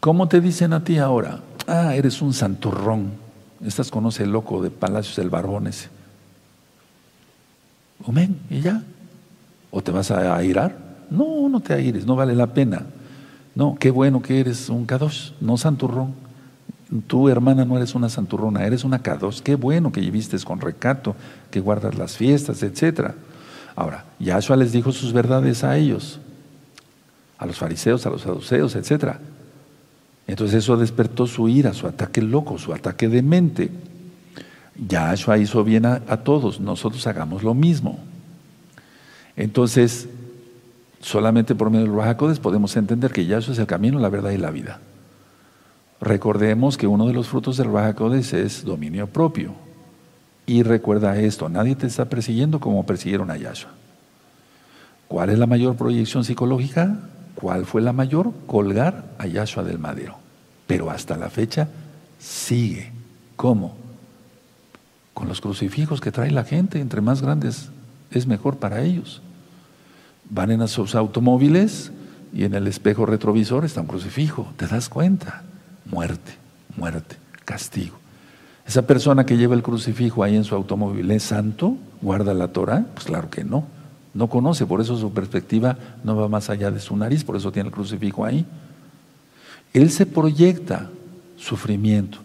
¿Cómo te dicen a ti ahora? Ah, eres un santurrón. Estás conoce el loco de Palacios del Barbón ese. Y ya. ¿O te vas a airar? No, no te aires, no vale la pena. No, qué bueno que eres un kadosh, no santurrón. Tu hermana no eres una santurrona, eres una kadosh. Qué bueno que vistes con recato, que guardas las fiestas, etc. Ahora, Yahshua les dijo sus verdades a ellos, a los fariseos, a los saduceos, etc. Entonces eso despertó su ira, su ataque loco, su ataque de mente. Yahshua hizo bien a, todos, nosotros hagamos lo mismo. Entonces, solamente por medio del Rahakodes podemos entender que Yahshua es el camino, la verdad y la vida. Recordemos que uno de los frutos del Rahakodes es dominio propio. Y recuerda esto, nadie te está persiguiendo como persiguieron a Yahshua. ¿Cuál es la mayor proyección psicológica? ¿Cuál fue la mayor? Colgar a Yahshua del madero. Pero hasta la fecha sigue. ¿Cómo? con los crucifijos que trae la gente, entre más grandes es mejor para ellos. Van en sus automóviles y en el espejo retrovisor está un crucifijo, ¿te das cuenta? Muerte, muerte, castigo. ¿Esa persona que lleva el crucifijo ahí en su automóvil es santo? ¿Guarda la Torah? Pues claro que no. No conoce, por eso su perspectiva no va más allá de su nariz, por eso tiene el crucifijo ahí. Él se proyecta sufrimiento.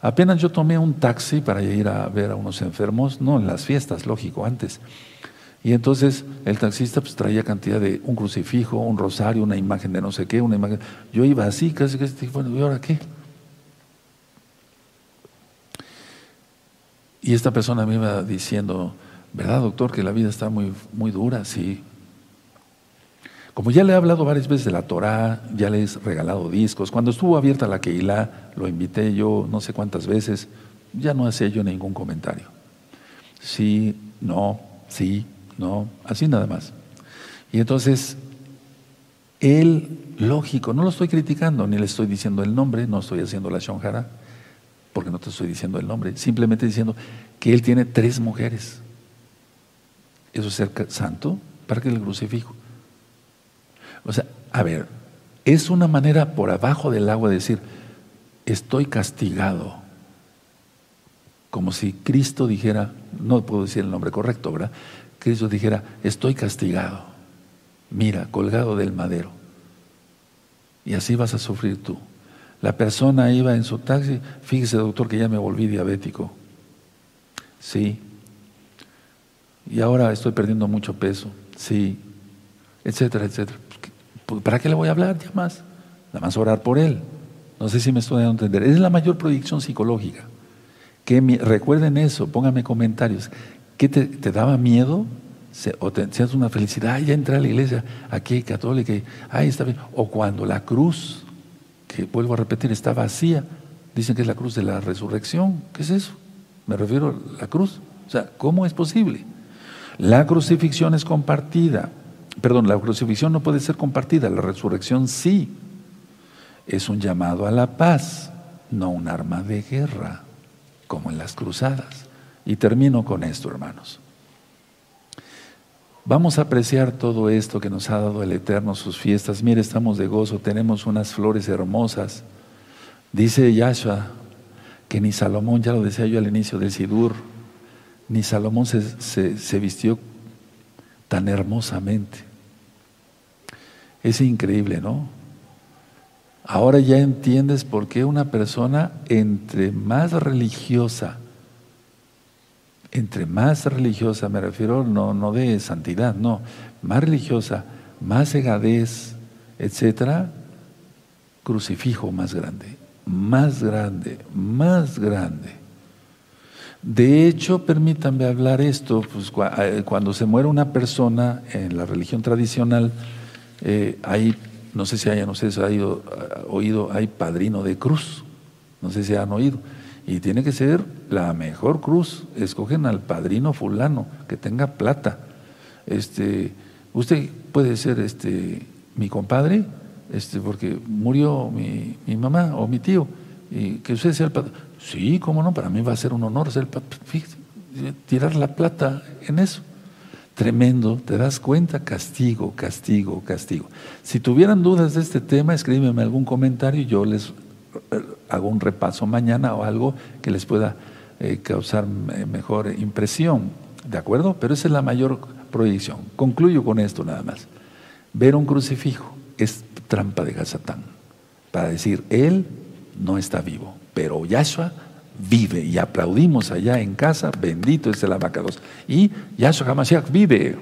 Apenas yo tomé un taxi para ir a ver a unos enfermos, no en las fiestas, lógico, antes. Y entonces el taxista pues traía cantidad de un crucifijo, un rosario, una imagen de no sé qué, una imagen. Yo iba así, casi que bueno, ¿y ahora qué? Y esta persona me iba diciendo, ¿verdad, doctor, que la vida está muy, muy dura? Sí, como ya le he hablado varias veces de la Torah, ya le he regalado discos. Cuando estuvo abierta la Keilah, lo invité yo no sé cuántas veces, ya no hacía yo ningún comentario. Sí, no, sí, no, así nada más. Y entonces, él, lógico, no lo estoy criticando, ni le estoy diciendo el nombre, no estoy haciendo la shonjara, porque no te estoy diciendo el nombre, simplemente diciendo que él tiene tres mujeres. ¿Eso es ser santo? ¿Para qué le crucifijo? O sea, a ver, es una manera por abajo del agua de decir, estoy castigado. Como si Cristo dijera, no puedo decir el nombre correcto, ¿verdad? Cristo dijera, estoy castigado. Mira, colgado del madero. Y así vas a sufrir tú. La persona iba en su taxi, fíjese doctor que ya me volví diabético. Sí. Y ahora estoy perdiendo mucho peso. Sí. Etcétera, etcétera. Pues, ¿Para qué le voy a hablar ya más? Nada más orar por él. No sé si me estoy dando a entender. Es la mayor proyección psicológica. Que recuerden eso, pónganme comentarios. ¿Qué te, daba miedo? o te sientes una felicidad, ya entré a la iglesia, aquí católica, ahí está bien. O cuando la cruz, que vuelvo a repetir, está vacía, Dicen que es la cruz de la resurrección. ¿Qué es eso? Me refiero a la cruz. O sea, ¿cómo es posible? La crucifixión es compartida. Perdón, la crucifixión no puede ser compartida, la resurrección sí. Es un llamado a la paz, no un arma de guerra, como en las cruzadas. Y termino con esto, hermanos. Vamos a apreciar todo esto que nos ha dado el Eterno, sus fiestas. Mire, estamos de gozo, tenemos unas flores hermosas Dice Yahshua que ni Salomón, ya lo decía yo al inicio del Sidur, ni Salomón se, vistió tan hermosamente. Es increíble, ¿no? Ahora ya entiendes por qué una persona entre más religiosa, entre más religiosa, me refiero no, no de santidad, no, más religiosa, más egadez, etcétera, crucifijo más grande más grande, más grande. De hecho, permítanme hablar esto, pues, eh, cuando se muere una persona en la religión tradicional, eh, hay, no sé si hayan ustedes oído, oído, hay padrino de cruz, no sé si han oído, y tiene que ser la mejor cruz, escogen al padrino fulano, que tenga plata. Este, usted puede ser este, mi compadre, este, porque murió mi, mi, mamá o mi tío, y que usted sea el padre. Sí, cómo no, para mí va a ser un honor ser el tirar la plata en eso. Tremendo, ¿te das cuenta? Castigo, castigo, castigo. Si tuvieran dudas de este tema, escríbeme algún comentario y yo les eh, hago un repaso mañana o algo que les pueda eh, causar mejor impresión, ¿de acuerdo? Pero esa es la mayor proyección. Concluyo con esto nada más. Ver un crucifijo es trampa de Gazatán para decir, Él no está vivo, pero Yahshua vive y aplaudimos allá en casa, bendito es el abacados. Y Yahshua HaMashiach vive,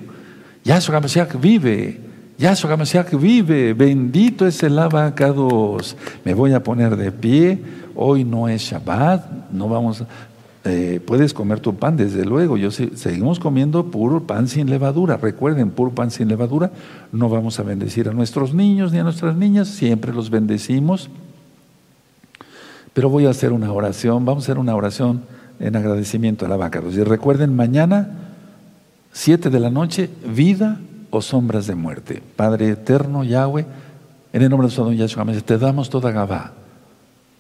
Yahshua HaMashiach vive, Yahshua HaMashiach vive, bendito es el abacados. Me voy a poner de pie, hoy no es Shabbat, no vamos, eh, puedes comer tu pan, desde luego. Yo seguimos comiendo puro pan sin levadura. Recuerden, puro pan sin levadura. No vamos a bendecir a nuestros niños ni a nuestras niñas, siempre los bendecimos. Pero voy a hacer una oración, vamos a hacer una oración en agradecimiento a la vaca. Y recuerden, mañana, siete de la noche, vida o sombras de muerte. Padre eterno, Yahweh, en el nombre de su Yahshua, te damos toda Gabá,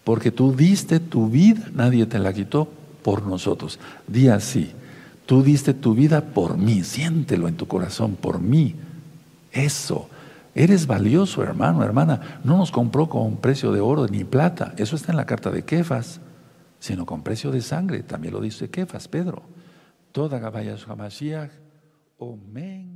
porque tú diste tu vida, nadie te la quitó por nosotros. Di así, tú diste tu vida por mí, siéntelo en tu corazón, por mí. Eso, eres valioso, hermano, hermana. No nos compró con precio de oro ni plata, eso está en la carta de Kefas, sino con precio de sangre, también lo dice Kefas, Pedro. Toda Gabaya Hamashiach, Omen.